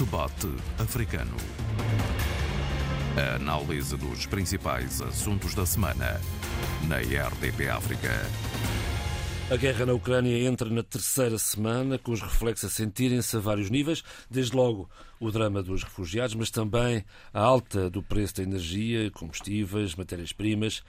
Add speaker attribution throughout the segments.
Speaker 1: Debate Africano. A análise dos principais assuntos da semana na RDP África.
Speaker 2: A guerra na Ucrânia entra na terceira semana, com os reflexos a sentirem-se a vários níveis, desde logo o drama dos refugiados, mas também a alta do preço da energia, combustíveis, matérias-primas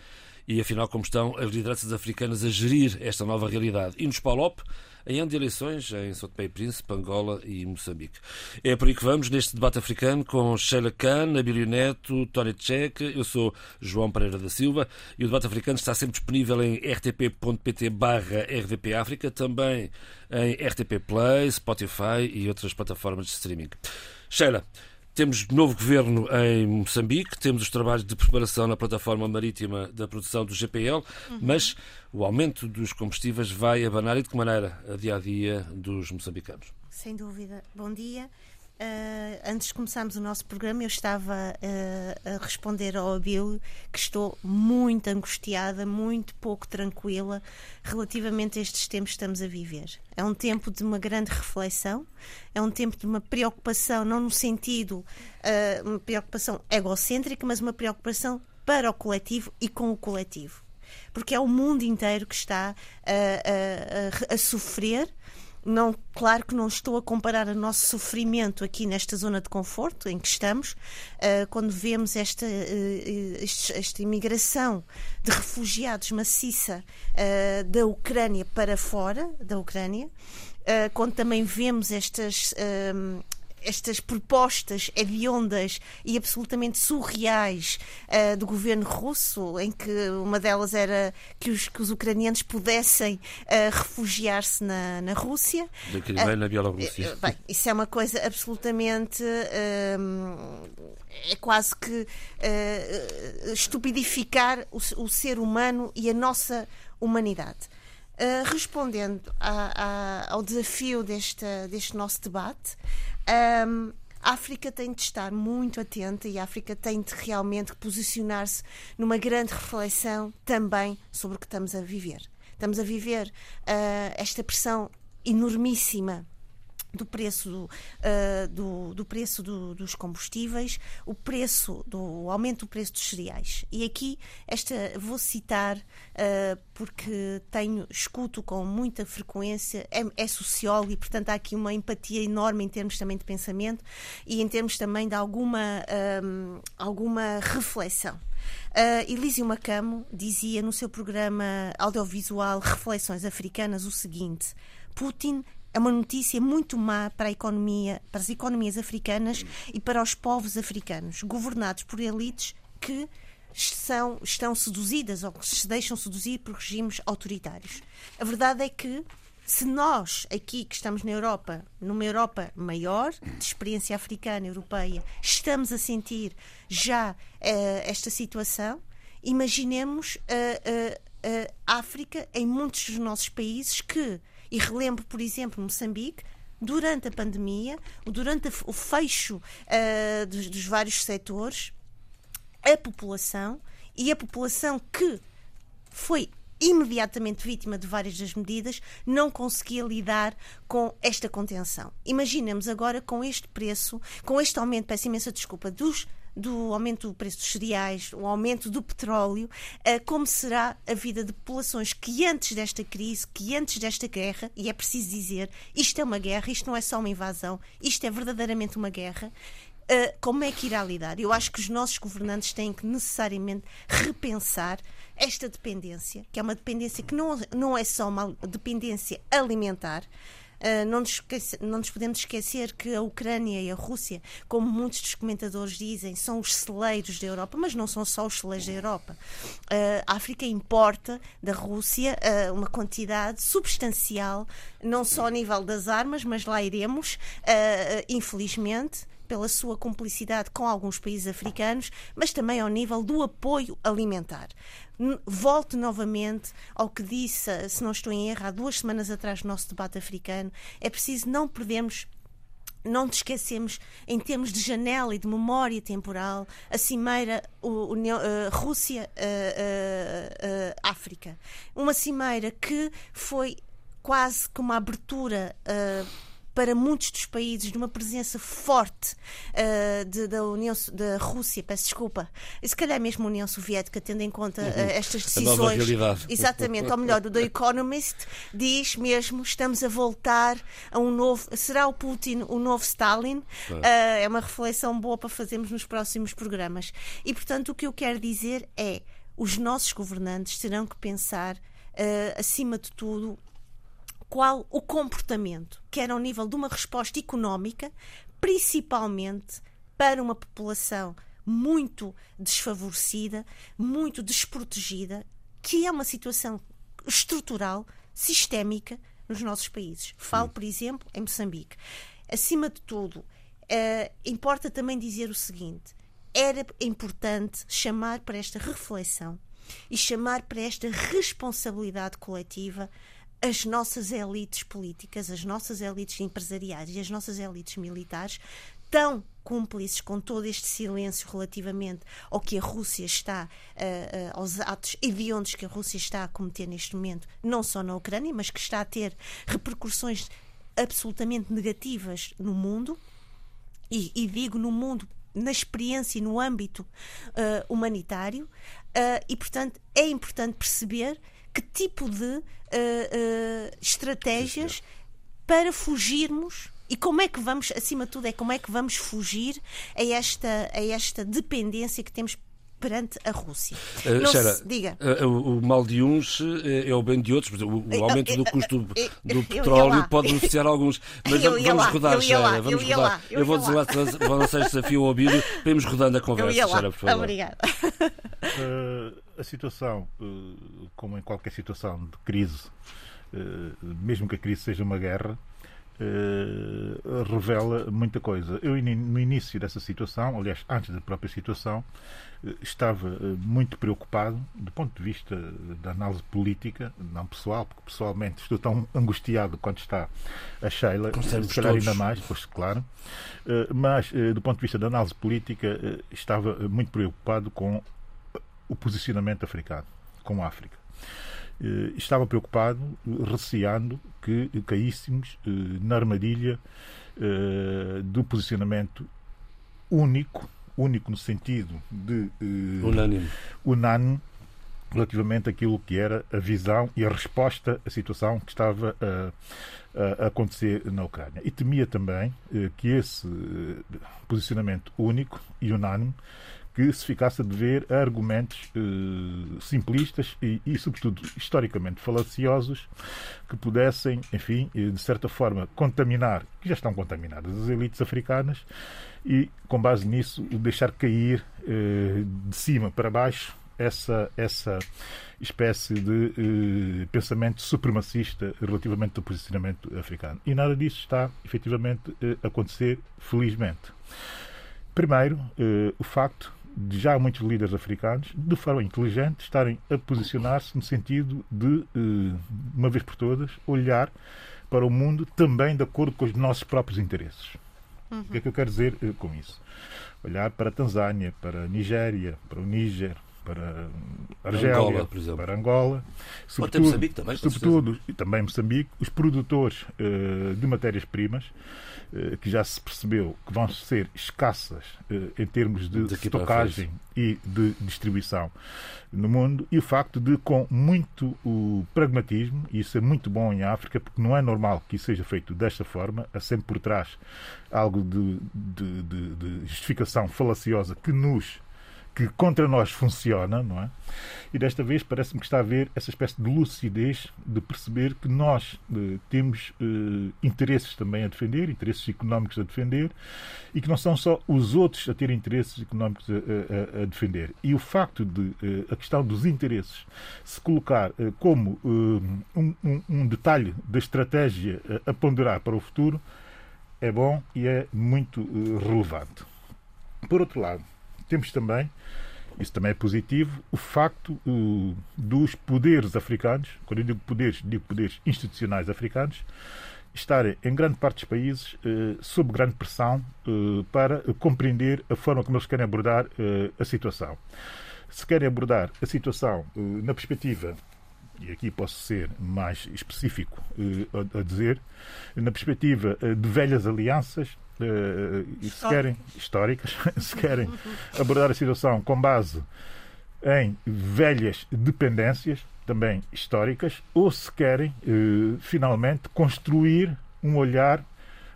Speaker 2: e, afinal, como estão as lideranças africanas a gerir esta nova realidade. E nos PALOP, em ano de eleições em São Tomé e Príncipe, Angola e Moçambique. É por aí que vamos neste debate africano com Sheila Khan, Abílio Neto, Tony Tchek, eu sou João Pereira da Silva e o debate africano está sempre disponível em rtp.pt barra RDP África, também em RTP Play, Spotify e outras plataformas de streaming. Sheila, temos novo governo em Moçambique, temos os trabalhos de preparação na plataforma marítima da produção do GPL, uhum. mas o aumento dos combustíveis vai abanar e de que maneira a dia a dia dos moçambicanos?
Speaker 3: Sem dúvida. Bom dia. Uh, antes de começarmos o nosso programa, eu estava uh, a responder ao Abílio que estou muito angustiada, muito pouco tranquila relativamente a estes tempos que estamos a viver. É um tempo de uma grande reflexão, é um tempo de uma preocupação, não no sentido, uh, uma preocupação egocêntrica, mas uma preocupação para o coletivo e com o coletivo. Porque é o mundo inteiro que está a, sofrer não, claro que não estou a comparar o nosso sofrimento aqui nesta zona de conforto em que estamos, uh, quando vemos esta, uh, esta imigração de refugiados maciça uh, da Ucrânia para fora da Ucrânia, quando também vemos estas estas propostas hediondas e absolutamente surreais uh, do governo russo, em que uma delas era que os, que os ucranianos pudessem uh, refugiar-se na, na Rússia.
Speaker 2: Da Crimeia uh, na Bielorrússia.
Speaker 3: Bem, isso é uma coisa absolutamente. é quase que estupidificar o, o ser humano e a nossa humanidade. Uh, respondendo a, a, ao desafio deste, deste nosso debate, um, a África tem de estar muito atenta e a África tem de realmente posicionar-se numa grande reflexão também sobre o que estamos a viver. Estamos a viver uh, esta pressão enormíssima do preço uh, do, do, preço do, dos combustíveis, o preço do o aumento do preço dos cereais. E aqui esta vou citar uh, porque tenho escuto com muita frequência é, é sociólogo e portanto há aqui uma empatia enorme em termos também de pensamento e em termos também de alguma um, ah, alguma reflexão. Uh, Elísio Macamo dizia no seu programa audiovisual Reflexões Africanas o seguinte: Putin é uma notícia muito má para a economia, para as economias africanas e para os povos africanos, governados por elites que são, estão seduzidas ou que se deixam seduzir por regimes autoritários. A verdade é que se nós, aqui que estamos na Europa, numa Europa maior, de experiência africana, europeia, estamos a sentir já uh, esta situação, imaginemos a África em muitos dos nossos países que e relembro, por exemplo, Moçambique, durante a pandemia, durante o fecho uh, dos, dos vários setores, a população e a população que foi imediatamente vítima de várias das medidas, não conseguia lidar com esta contenção. Imaginemos agora com este preço, com este aumento, peço imensa desculpa, dos do aumento do preço dos cereais, o aumento do petróleo, eh, como será a vida de populações que antes desta crise, que antes desta guerra, e é preciso dizer, isto é uma guerra, isto não é só uma invasão, isto é verdadeiramente uma guerra, eh, como é que irá lidar? Eu acho que os nossos governantes têm que necessariamente repensar esta dependência, que é uma dependência que não, não é só uma dependência alimentar, não, nos esquece, não nos podemos esquecer que a Ucrânia e a Rússia, como muitos dos comentadores dizem, são os celeiros da Europa, mas não são só os celeiros da Europa. Uh, a África importa da Rússia uh, uma quantidade substancial, não só a nível das armas, mas lá iremos, infelizmente pela sua cumplicidade com alguns países africanos, mas também ao nível do apoio alimentar. Volto novamente ao que disse, se não estou em erro, há duas semanas atrás no nosso debate africano. É preciso não perdermos não te esquecemos, em termos de janela e de memória temporal, a cimeira uh, Rússia-África. Uh, uh, uma cimeira que foi quase como uma abertura para muitos dos países de uma presença forte uh, de, da União da Rússia, peço desculpa, e se calhar mesmo a União Soviética, tendo em conta uh, estas decisões. Exatamente, ou melhor, o The Economist diz mesmo estamos a voltar a um novo. Será o Putin o novo Stalin? Uh, é uma reflexão boa para fazermos nos próximos programas. E portanto o que eu quero dizer é os nossos governantes terão que pensar, acima de tudo, qual o comportamento, quer ao nível de uma resposta económica, principalmente para uma população muito desfavorecida, muito desprotegida, que é uma situação estrutural, sistémica nos nossos países. Falo, por exemplo, em Moçambique. Acima de tudo, eh, importa também dizer o seguinte: era importante chamar para esta reflexão e chamar para esta responsabilidade coletiva as nossas elites políticas, as nossas elites empresariais e as nossas elites militares tão cúmplices com todo este silêncio relativamente ao que a Rússia está, uh, uh, aos atos hediondos que a Rússia está a cometer neste momento, não só na Ucrânia, mas que está a ter repercussões absolutamente negativas no mundo, e, e digo no mundo na experiência e no âmbito uh, humanitário, e portanto é importante perceber que tipo de uh, uh, estratégias para fugirmos e como é que vamos, acima de tudo, é como é que vamos fugir a esta, a esta dependência que temos perante a Rússia.
Speaker 2: Uh, Xera, se, diga. Uh, o, o, mal de uns é o bem de outros. O, o aumento do custo do, do petróleo pode beneficiar alguns. Mas vamos, vamos rodar, Xera. Lá, vamos eu rodar. Lá, eu, eu vou lá, lançar desafio ao vídeo para irmos rodando a conversa, Xera, por favor.
Speaker 3: Obrigada.
Speaker 4: Uh, a situação, como em qualquer situação de crise, mesmo que a crise seja uma guerra, Uh, revela muita coisa. Eu, no início dessa situação, aliás, antes da própria situação, estava muito preocupado, do ponto de vista da análise política, não pessoal, porque pessoalmente estou tão angustiado quanto está a Sheila, se calhar ainda mais, pois claro, mas do ponto de vista da análise política, estava muito preocupado com o posicionamento africano, com a África. Eh, estava preocupado, receando que caíssemos eh, na armadilha eh, do posicionamento único, único no sentido de
Speaker 2: unânime.
Speaker 4: unânime relativamente àquilo que era a visão e a resposta à situação que estava a, a acontecer na Ucrânia. E temia também que esse posicionamento único e unânime que se ficasse a dever a argumentos eh, simplistas e, e, sobretudo, historicamente falaciosos que pudessem, enfim, eh, de certa forma, contaminar, que já estão contaminadas, as elites africanas e, com base nisso, deixar cair eh, de cima para baixo essa, essa espécie de pensamento supremacista relativamente ao posicionamento africano. E nada disso está, efetivamente, a acontecer, felizmente. Primeiro, o facto já muitos líderes africanos, de forma inteligente, estarem a posicionar-se no sentido de, eh, uma vez por todas, olhar para o mundo também de acordo com os nossos próprios interesses. Uhum. O que é que eu quero dizer eh, com isso? Olhar para a Tanzânia, para a Nigéria, para o Níger, para Argélia, Angola, para Angola,
Speaker 2: sobretudo, Moçambique também,
Speaker 4: sobretudo e também Moçambique, os produtores uh, de matérias-primas uh, que já se percebeu que vão ser escassas uh, em termos de Daqui estocagem e de distribuição no mundo. E o facto de, com muito o pragmatismo, e isso é muito bom em África, porque não é normal que isso seja feito desta forma, há sempre por trás algo de, de, de, de justificação falaciosa que nos que contra nós funciona, não é? E desta vez parece-me que está a haver essa espécie de lucidez de perceber que nós eh, temos eh, interesses também a defender, interesses económicos a defender, e que não são só os outros a terem interesses económicos a, a, a defender. E o facto de eh, a questão dos interesses se colocar eh, como eh, um, um, um, detalhe da estratégia a ponderar para o futuro é bom e é muito eh, relevante. Por outro lado, temos também, isso também é positivo, o facto uh, dos poderes africanos, quando eu digo poderes, digo poderes institucionais africanos, estarem em grande parte dos países uh, sob grande pressão uh, para compreender a forma como eles querem abordar a situação. Se querem abordar a situação na perspectiva e aqui posso ser mais específico a, a dizer, na perspectiva de velhas alianças, se querem, históricas, se querem abordar a situação com base em velhas dependências, também históricas, ou se querem, finalmente, construir um olhar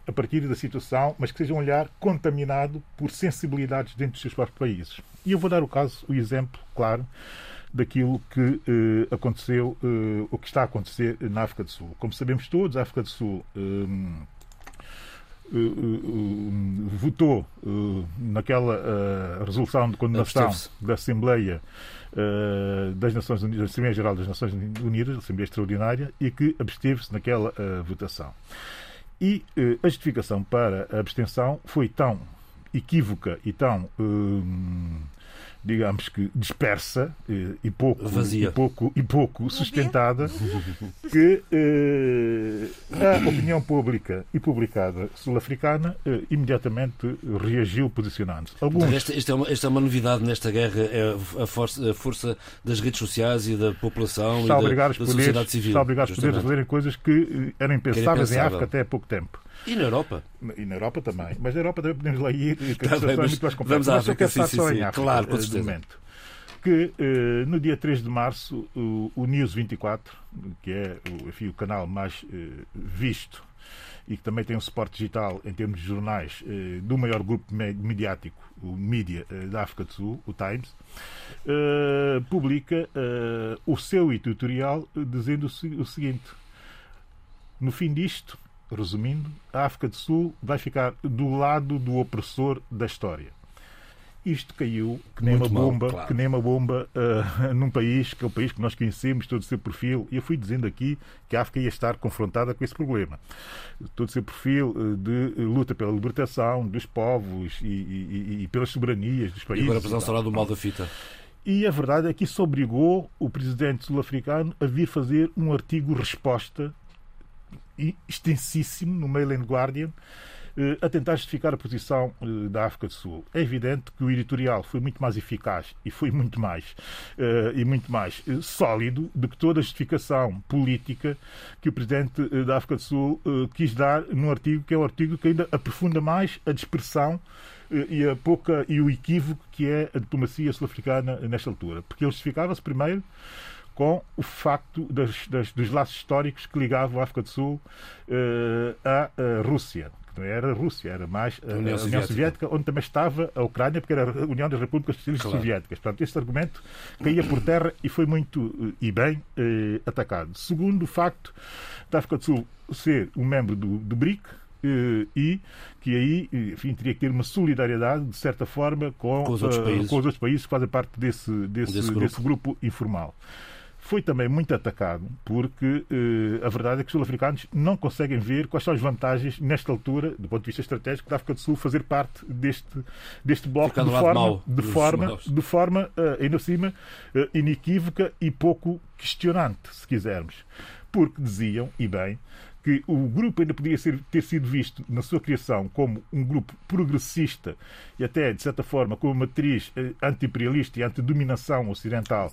Speaker 4: a partir da situação, mas que seja um olhar contaminado por sensibilidades dentro dos seus próprios países. E eu vou dar o caso, o exemplo, claro, daquilo que eh, aconteceu, eh, o que está a acontecer na África do Sul. Como sabemos todos, a África do Sul eh, votou naquela resolução de condenação da Assembleia das Nações Unidas, da Assembleia Geral das Nações Unidas, Assembleia Extraordinária, e que absteve-se naquela votação. E a justificação para a abstenção foi tão equívoca e tão uh, digamos que dispersa eh, e pouco
Speaker 2: Vazia.
Speaker 4: e pouco e pouco sustentada que eh, a opinião pública e publicada sul-africana eh, imediatamente reagiu posicionando-se.
Speaker 2: Alguns... Esta, esta, é uma, esta é uma novidade nesta guerra é a força, a força das redes sociais e da população está e da, da sociedade civil.
Speaker 4: Está a poderes a fazerem coisas que eram impensáveis em África até há pouco tempo.
Speaker 2: E na Europa?
Speaker 4: E na Europa também. Mas na Europa também podemos lá ir, a situação é muito mais.
Speaker 2: Vamos à África, sim, sim, sim. Claro, com
Speaker 4: eh, certeza. momento. Que uh, no dia 3 de março, o, o News 24, que é o, enfim, o canal mais uh, visto e que também tem um suporte digital em termos de jornais do maior grupo mediático, o Mídia da África do Sul, o Times, publica o seu editorial dizendo o seguinte: no fim disto, resumindo, a África do Sul vai ficar do lado do opressor da história. Isto caiu que nem Muito uma bomba, mal, claro. que nem uma bomba uh, num país que é o país que nós conhecemos, todo o seu perfil. E eu fui dizendo aqui que a África ia estar confrontada com esse problema. Todo o seu perfil uh, de luta pela libertação dos povos e, e, e pelas soberanias dos países.
Speaker 2: E agora precisamos falar do mal da fita.
Speaker 4: E a verdade é que isso obrigou o presidente sul-africano a vir fazer um artigo resposta extensíssimo no Mail and Guardian eh, a tentar justificar a posição eh, da África do Sul. É evidente que o editorial foi muito mais eficaz e foi muito mais uh, e muito mais sólido do que toda a justificação política que o presidente da África do Sul quis dar num artigo que é um artigo que ainda aprofunda mais a dispersão e a pouca e o equívoco que é a diplomacia sul-africana nesta altura, porque ele justificava-se primeiro com o facto das, das, dos laços históricos que ligavam a África do Sul uh, à uh, Rússia. Não era a Rússia, era mais a, a União, Soviética. onde também estava a Ucrânia, porque era a União das Repúblicas Socialistas claro. Soviéticas. Portanto, este argumento caía por terra e foi muito e bem atacado. Segundo, o facto da África do Sul ser um membro do, do BRIC, e que aí enfim, teria que ter uma solidariedade, de certa forma, com,
Speaker 2: com, os, outros uh,
Speaker 4: com os outros países que fazem parte desse, desse, desse, grupo. desse grupo informal foi também muito atacado, porque eh, a verdade é que os sul-africanos não conseguem ver quais são as vantagens, nesta altura, do ponto de vista estratégico, da África do Sul fazer parte deste, deste bloco de forma, de forma, de forma, uh, ainda acima, uh, inequívoca e pouco questionante, se quisermos. Porque diziam, e bem, que o grupo ainda poderia ser, ter sido visto na sua criação como um grupo progressista e até, de certa forma, com uma matriz eh, anti-imperialista e anti-dominação ocidental.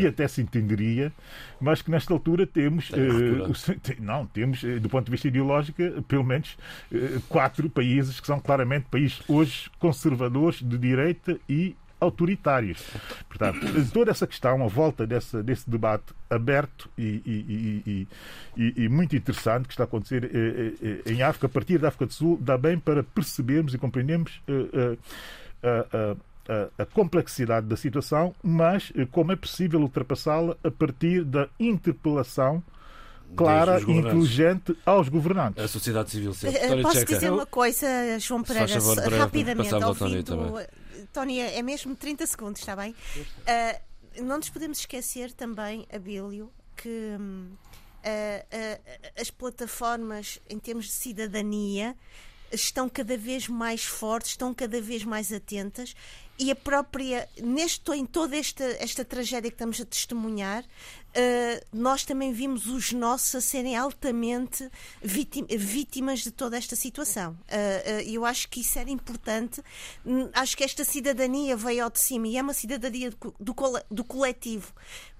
Speaker 4: E até se entenderia, mas que nesta altura temos. Eh, não, temos, eh, do ponto de vista ideológico, pelo menos eh, quatro países que são claramente países hoje conservadores de direita e autoritários. Portanto, toda essa questão, a volta dessa, desse debate aberto e, e, e, e, muito interessante que está a acontecer eh, eh, em África, a partir da África do Sul, dá bem para percebermos e compreendermos eh, a, a, a, complexidade da situação, mas como é possível ultrapassá-la a partir da interpelação clara e inteligente aos governantes.
Speaker 2: A sociedade civil
Speaker 3: sempre. Posso dizer uma coisa, João Pereira, rapidamente, ao fim do, Tony, é mesmo 30 segundos, está bem? Uh, não nos podemos esquecer também, Abílio, que uh, uh, as plataformas, em termos de cidadania, estão cada vez mais fortes, estão cada vez mais atentas e a própria, neste, em toda esta, esta tragédia que estamos a testemunhar, uh, nós também vimos os nossos a serem altamente vítimas de toda esta situação. Uh, uh, eu acho que isso era importante. Acho que esta cidadania veio ao de cima e é uma cidadania do, do coletivo.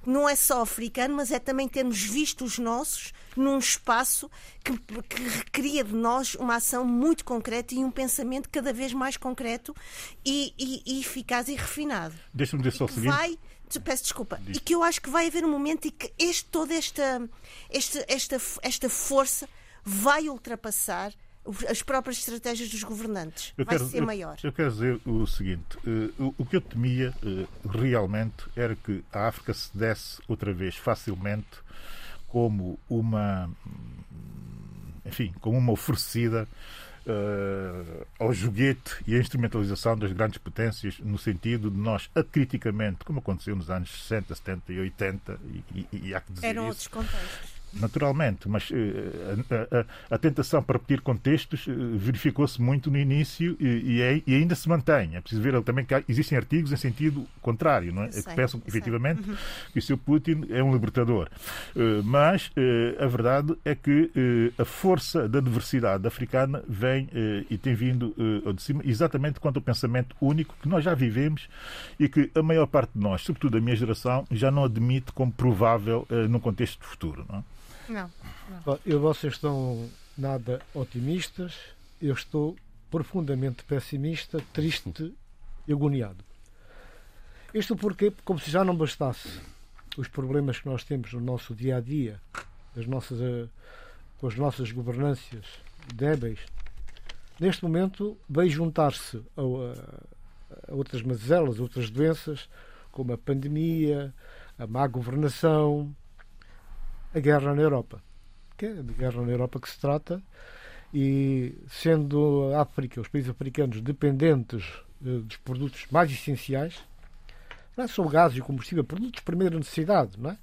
Speaker 3: Não é só africano, mas é também termos visto os nossos num espaço que, que recria de nós uma ação muito concreta e um pensamento cada vez mais concreto e, e, e eficaz e refinado.
Speaker 4: Deixa-me dizer só o seguinte.
Speaker 3: Vai, peço desculpa, Diz. e que eu acho que vai haver um momento em que este, toda esta, esta, esta, esta força vai ultrapassar as próprias estratégias dos governantes. Eu vai quero, ser
Speaker 4: eu,
Speaker 3: maior.
Speaker 4: Eu quero dizer o seguinte: uh, o, o, que eu temia uh, realmente era que a África se desse outra vez facilmente como uma, enfim, como uma oferecida uh, ao joguete e à instrumentalização das grandes potências, no sentido de nós, acriticamente, como aconteceu nos anos 60, 70 e 80, e, e, e há que dizer
Speaker 3: Eram
Speaker 4: isso,
Speaker 3: outros contextos
Speaker 4: naturalmente, mas uh, a, a, a, tentação para repetir contextos uh, verificou-se muito no início e, e, é, e, ainda se mantém. É preciso ver também que há, existem artigos em sentido contrário, não é? Sei, que pensam efetivamente uhum. que o seu Putin é um libertador. Uh, mas a verdade é que a força da diversidade africana vem e tem vindo ao de cima exatamente quanto ao pensamento único que nós já vivemos e que a maior parte de nós, sobretudo a minha geração, já não admite como provável num contexto futuro. Não é?
Speaker 3: Não. não.
Speaker 5: Eu, vocês estão nada otimistas, eu estou profundamente pessimista, triste e agoniado. Isto porque, como se já não bastasse os problemas que nós temos no nosso dia a dia, as nossas, eh, com as nossas governâncias débeis, neste momento veio juntar-se a, a, a, outras mazelas, outras doenças, como a pandemia, a má governação, a guerra na Europa. Que é de guerra na Europa que se trata, e sendo a África, os países africanos dependentes eh, dos produtos mais essenciais, não é só o gás e o combustível, produtos de primeira necessidade, não é?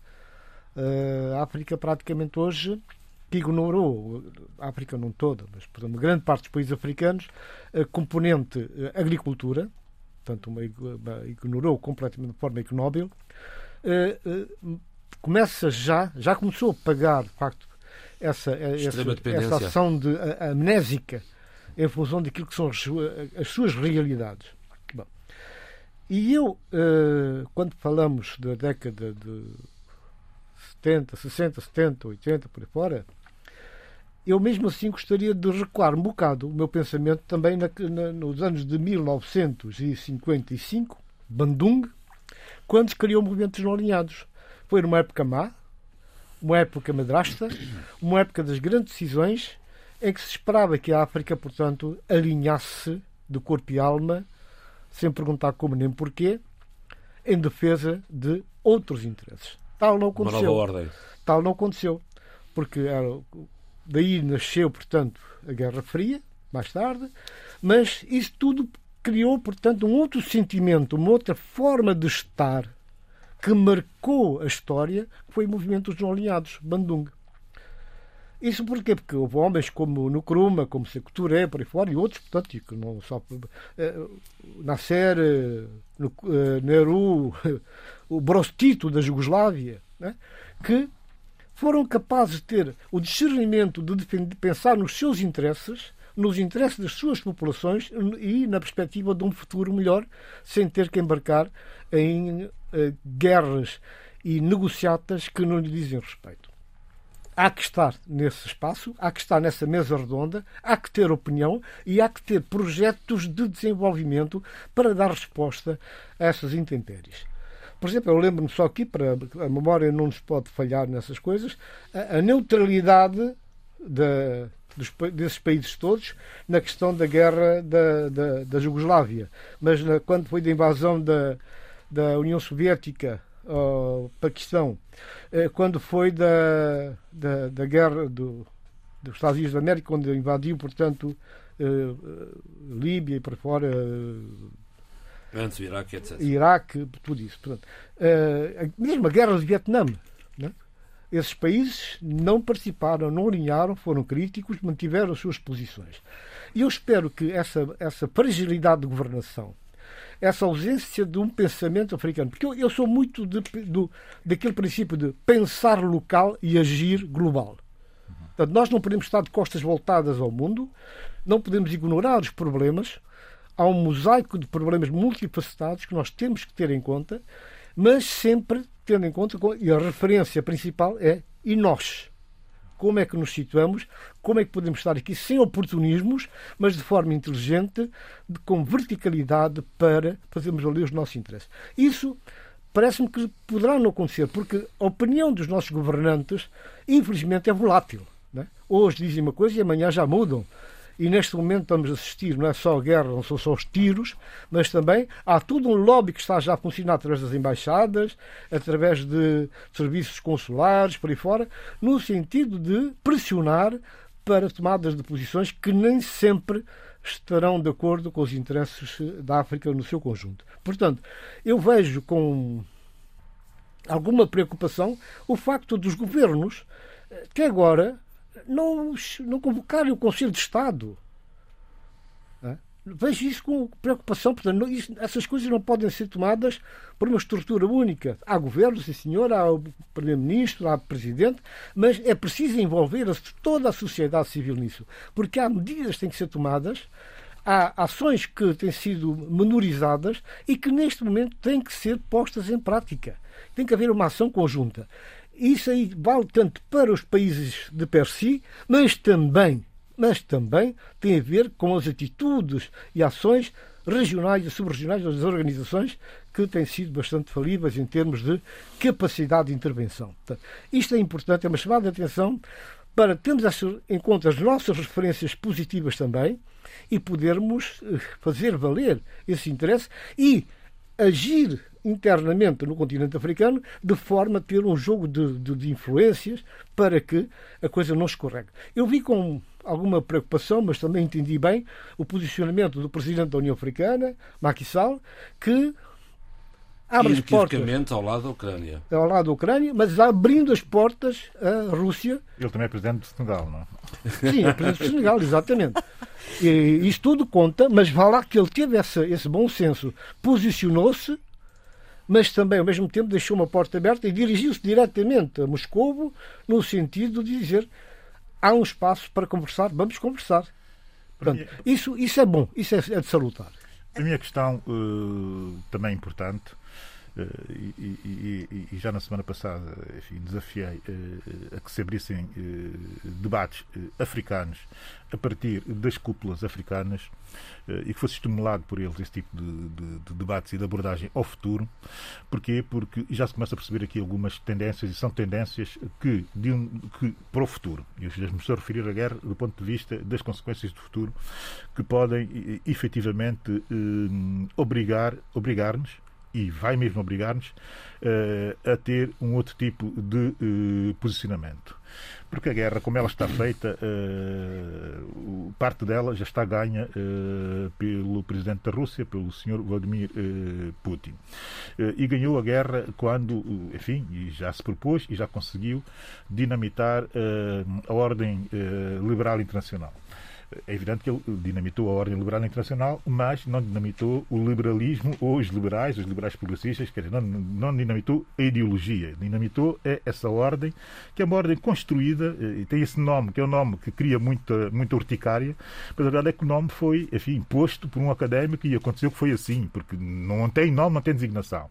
Speaker 5: Uh, a África praticamente hoje que ignorou, a África não toda, mas exemplo, grande parte dos países africanos, a componente a agricultura, portanto, uma, uma, ignorou completamente de forma ignóbil, começa já, já começou a pagar, de facto, essa, essa, essa ação de, amnésica em função daquilo que são as, as suas realidades. Bom, e eu, uh, quando falamos da década de 70, 60, 70, 80, por aí fora, eu mesmo assim gostaria de recuar um bocado o meu pensamento também na, na, nos anos de 1955, Bandung, quando se criou o movimento dos não alinhados. Foi numa época má, uma época madrasta, uma época das grandes decisões, em que se esperava que a África, portanto, alinhasse de corpo e alma, sem perguntar como nem porquê, em defesa de outros interesses. Tal não aconteceu. Uma
Speaker 2: nova ordem.
Speaker 5: Tal não aconteceu. Porque era, daí nasceu, portanto, a Guerra Fria, mais tarde, mas isso tudo criou, portanto, um outro sentimento, uma outra forma de estar que marcou a história foi o movimento dos não alinhados, Bandung. Isso porquê? Porque houve homens como Nkrumah, como Sekou Touré, por aí fora, e outros, portanto, que não só uh, Nasser, uh, uh, Nehru, o Brostito da Jugoslávia, né? que foram capazes de ter o discernimento de pensar nos seus interesses, nos interesses das suas populações e na perspectiva de um futuro melhor, sem ter que embarcar em uh, guerras e negociatas que não lhe dizem respeito. Há que estar nesse espaço, há que estar nessa mesa redonda, há que ter opinião e há que ter projetos de desenvolvimento para dar resposta a essas intempéries. Por exemplo, eu lembro-me só aqui, para a memória não nos pode falhar nessas coisas, a neutralidade da, dos, desses países todos na questão da guerra da, da, da Jugoslávia. Mas na, quando foi da invasão da, da União Soviética ao Paquistão, eh, quando foi da, da, da guerra do, dos Estados Unidos da América, quando invadiu, portanto, eh, Líbia e por fora.
Speaker 2: Antes o Iraque, etc.
Speaker 5: Iraque, tudo isso. Portanto, mesmo a guerra do Vietnã. Esses países não participaram, não alinharam, foram críticos, mantiveram as suas posições. E eu espero que essa, essa fragilidade de governação essa ausência de um pensamento africano. Porque eu, eu sou muito de, do, daquele princípio de pensar local e agir global. Portanto, nós não podemos estar de costas voltadas ao mundo, não podemos ignorar os problemas. Há um mosaico de problemas multifacetados que nós temos que ter em conta, mas sempre tendo em conta, e a referência principal é e nós como é que nos situamos, como é que podemos estar aqui sem oportunismos, mas de forma inteligente, de, com verticalidade para fazermos valer os nossos interesses. Isso parece-me que poderá não acontecer, porque a opinião dos nossos governantes, infelizmente, é volátil. É? Hoje dizem uma coisa e amanhã já mudam. E neste momento estamos a assistir, não é só guerra, não são só os tiros, mas também há todo um lobby que está já a funcionar através das embaixadas, através de serviços consulares, por aí fora, no sentido de pressionar para tomadas de posições que nem sempre estarão de acordo com os interesses da África no seu conjunto. Portanto, eu vejo com alguma preocupação o facto dos governos que agora não, não convocarem o Conselho de Estado. Vejo isso com preocupação. Portanto, não, isso, essas coisas não podem ser tomadas por uma estrutura única. Há governo, sim senhor, há Primeiro-Ministro, há Presidente, mas é preciso envolver toda a sociedade civil nisso. Porque há medidas que têm que ser tomadas, há ações que têm sido menorizadas e que neste momento têm que ser postas em prática. Tem que haver uma ação conjunta. Isso aí vale tanto para os países de per si, mas também, mas também tem a ver com as atitudes e ações regionais e subregionais das organizações que têm sido bastante falíveis em termos de capacidade de intervenção. Portanto, isto é importante, é uma chamada de atenção para termos em conta as nossas referências positivas também e podermos eh, fazer valer esse interesse e agir internamente no continente africano, de forma a ter um jogo de, de, de influências para que a coisa não escorregue. Eu vi com alguma preocupação, mas também entendi bem o posicionamento do presidente da União Africana, Macky Sall, que abre as portas
Speaker 2: ao lado da Ucrânia.
Speaker 5: Ao lado da Ucrânia, mas abrindo as portas à Rússia.
Speaker 4: Ele também é presidente do Senegal, não
Speaker 5: é? Sim, é presidente do Senegal, exatamente. E, isso tudo conta, mas vá lá que ele teve essa, esse bom senso, posicionou-se mas também, ao mesmo tempo, deixou uma porta aberta e dirigiu-se diretamente a Moscou no sentido de dizer há um espaço para conversar, vamos conversar. Portanto, isso, isso é bom, isso é, é de salutar.
Speaker 4: A minha questão uh, também importante eh, e, e, e, já na semana passada enfim, desafiei eh, a que se abrissem eh, debates africanos a partir das cúpulas africanas e que fosse estimulado por eles esse tipo de, de, de, debates e de abordagem ao futuro. Porquê? Porque já se começa a perceber aqui algumas tendências e são tendências que, de um, que para o futuro, e eu já me estou a referir à guerra do ponto de vista das consequências do futuro, que podem efetivamente obrigar, obrigar-nos e vai mesmo obrigar-nos uh, a ter um outro tipo de uh, posicionamento. Porque a guerra, como ela está feita, uh, parte dela já está ganha pelo presidente da Rússia, pelo senhor Vladimir Putin. e ganhou a guerra quando, enfim, já se propôs e já conseguiu dinamitar a ordem liberal internacional. É evidente que ele dinamitou a ordem liberal internacional, mas não dinamitou o liberalismo ou os liberais, os liberais progressistas, quer dizer, não, não dinamitou a ideologia. Dinamitou é essa ordem, que é uma ordem construída, eh, e tem esse nome, que é um nome que cria muita, muita urticária, mas a verdade é que o nome foi, enfim, imposto por um académico e aconteceu que foi assim, porque não tem nome, não tem designação.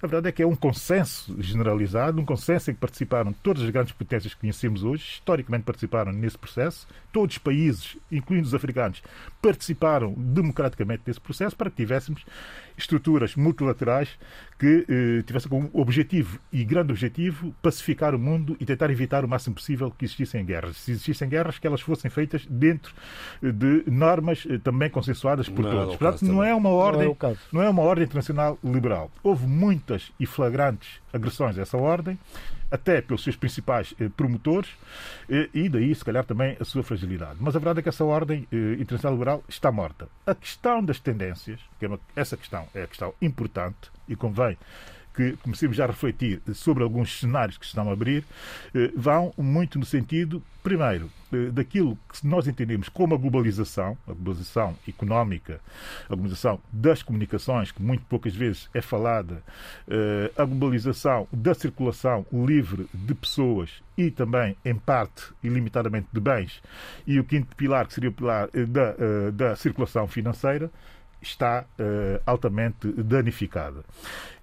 Speaker 4: A verdade é que é um consenso generalizado, um consenso em que participaram todas as grandes potências que conhecemos hoje, historicamente participaram nesse processo, todos os países, incluindo os africanos, participaram democraticamente desse processo para que tivéssemos estruturas multilaterais que eh, tivessem como objetivo e grande objetivo pacificar o mundo e tentar evitar o máximo possível que existissem guerras. Se existissem guerras, que elas fossem feitas dentro eh, de normas eh, também consensuadas por não todos. É Portanto, não é uma ordem, não é, não é uma ordem internacional liberal. Houve muitas e flagrantes agressões a essa ordem até pelos seus principais eh, promotores, eh, e daí, se calhar, também a sua fragilidade. Mas a verdade é que essa ordem eh, internacional liberal está morta. A questão das tendências, que é uma, essa questão é a questão importante e convém que comecemos já a refletir sobre alguns cenários que se estão a abrir, vão muito no sentido, primeiro, daquilo que nós entendemos como a globalização, a globalização económica, a globalização das comunicações, que muito poucas vezes é falada, a globalização da circulação livre de pessoas e também, em parte e limitadamente, de bens, e o quinto pilar, que seria o pilar da, da circulação financeira, está uh, altamente danificada.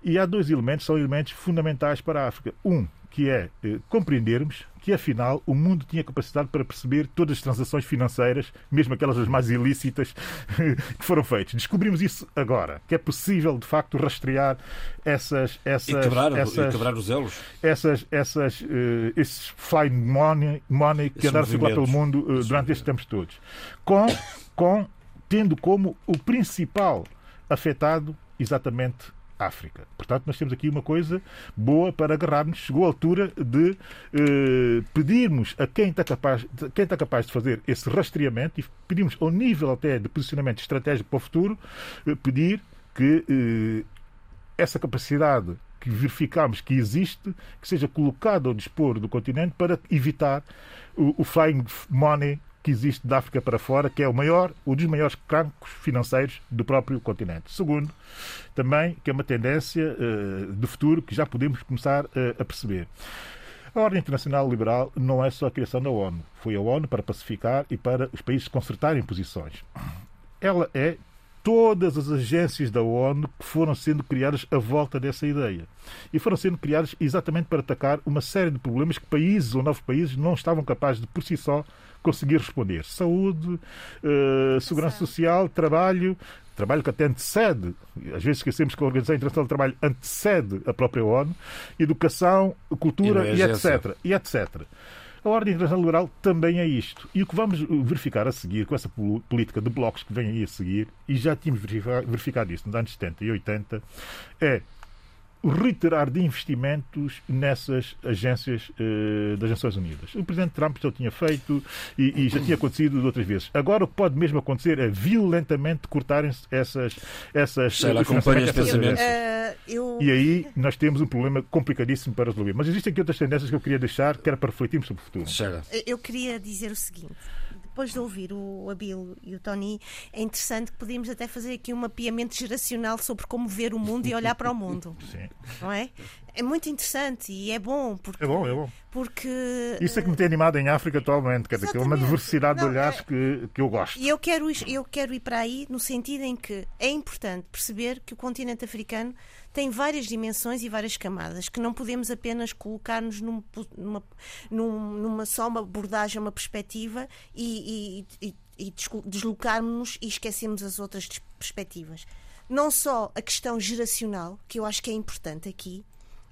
Speaker 4: E há dois elementos, são elementos fundamentais para a África. Um, que é uh, compreendermos que, afinal, o mundo tinha capacidade para perceber todas as transações financeiras, mesmo aquelas as mais ilícitas, que foram feitas. Descobrimos isso agora, que é possível, de facto, rastrear essas... essas
Speaker 2: e, quebrar,
Speaker 4: essas,
Speaker 2: e quebrar os elos.
Speaker 4: Essas, essas, uh, esses flying money, money que andaram a circular pelo mundo durante estes tempos todos. Com, com tendo como o principal afetado exatamente África. Portanto, nós temos aqui uma coisa boa para agarrarmos. Chegou a altura de eh, pedirmos a quem está, capaz, quem está capaz de fazer esse rastreamento e pedimos ao nível até de posicionamento estratégico para o futuro, eh, pedir que eh, essa capacidade que verificamos que existe, que seja colocada ao dispor do continente para evitar o, o flying money que existe da África para fora, que é o maior, um dos maiores cancros financeiros do próprio continente. Segundo, também que é uma tendência uh, de futuro que já podemos começar uh, a perceber. A ordem internacional liberal não é só a criação da ONU. Foi a ONU para pacificar e para os países consertarem posições. Ela é todas as agências da ONU que foram sendo criadas à volta dessa ideia. E foram sendo criadas exatamente para atacar uma série de problemas que países ou novos países não estavam capazes de, por si só, conseguir responder. Saúde, uh, segurança social, trabalho, trabalho que até antecede, às vezes esquecemos que a Organização Internacional do Trabalho antecede a própria ONU, educação, cultura e, e etc. E etc. A ordem internacional liberal também é isto. E o que vamos verificar a seguir, com essa política de blocos que vem aí a seguir, e já tínhamos verificado isso nos anos 70 e 80, é reiterar de investimentos nessas agências uh, das Nações Unidas. O Presidente Trump já o tinha feito e, e, já tinha acontecido de outras vezes. Agora o que pode mesmo acontecer é violentamente cortarem-se essas essas
Speaker 2: Sheila, acompanha este pensamento.
Speaker 4: Uh, E aí nós temos um problema complicadíssimo para resolver. Mas existem aqui outras tendências que eu queria deixar, que era para refletirmos sobre o futuro.
Speaker 2: Sheila.
Speaker 3: Eu queria dizer o seguinte depois de ouvir o Abilo e o Tony, é interessante que podíamos até fazer aqui um mapeamento geracional sobre como ver o mundo e olhar para o mundo.
Speaker 4: Sim.
Speaker 3: Não é? É muito interessante e é bom. Porque,
Speaker 4: é bom, é bom.
Speaker 3: Porque,
Speaker 4: Isso é que me tem animado em África atualmente, quer dizer, que é uma diversidade Não, de olhares é... que, que eu gosto.
Speaker 3: E eu quero, eu quero ir para aí no sentido em que é importante perceber que o continente africano tem várias dimensões e várias camadas, que não podemos apenas colocar-nos num, numa, numa só uma abordagem, uma perspectiva e, e, e, e deslocarmos-nos e esquecemos as outras perspectivas. Não só a questão geracional, que eu acho que é importante aqui,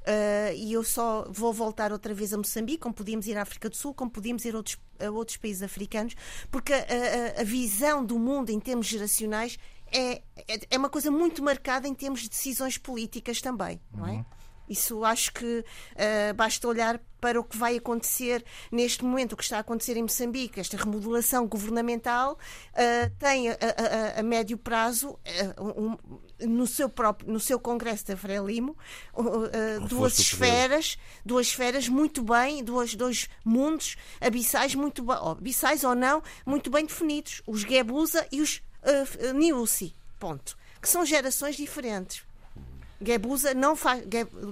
Speaker 3: Uh, e eu só vou voltar outra vez a Moçambique, como podíamos ir à África do Sul, como podíamos ir a outros, a outros países africanos, porque a, a, a, visão do mundo em termos geracionais é, é, é uma coisa muito marcada em termos de decisões políticas também, não é? Uhum. Isso acho que uh, basta olhar para o que vai acontecer neste momento, o que está a acontecer em Moçambique, esta remodelação governamental uh, tem a, a, a, médio prazo uh, um, no seu próprio no seu congresso da Frelimo duas esferas duas esferas muito bem duas dois mundos abissais muito bem abissais ou não muito bem definidos os Gebusa e os uh, Niusi, ponto. Que são gerações diferentes. Gebusa não faz,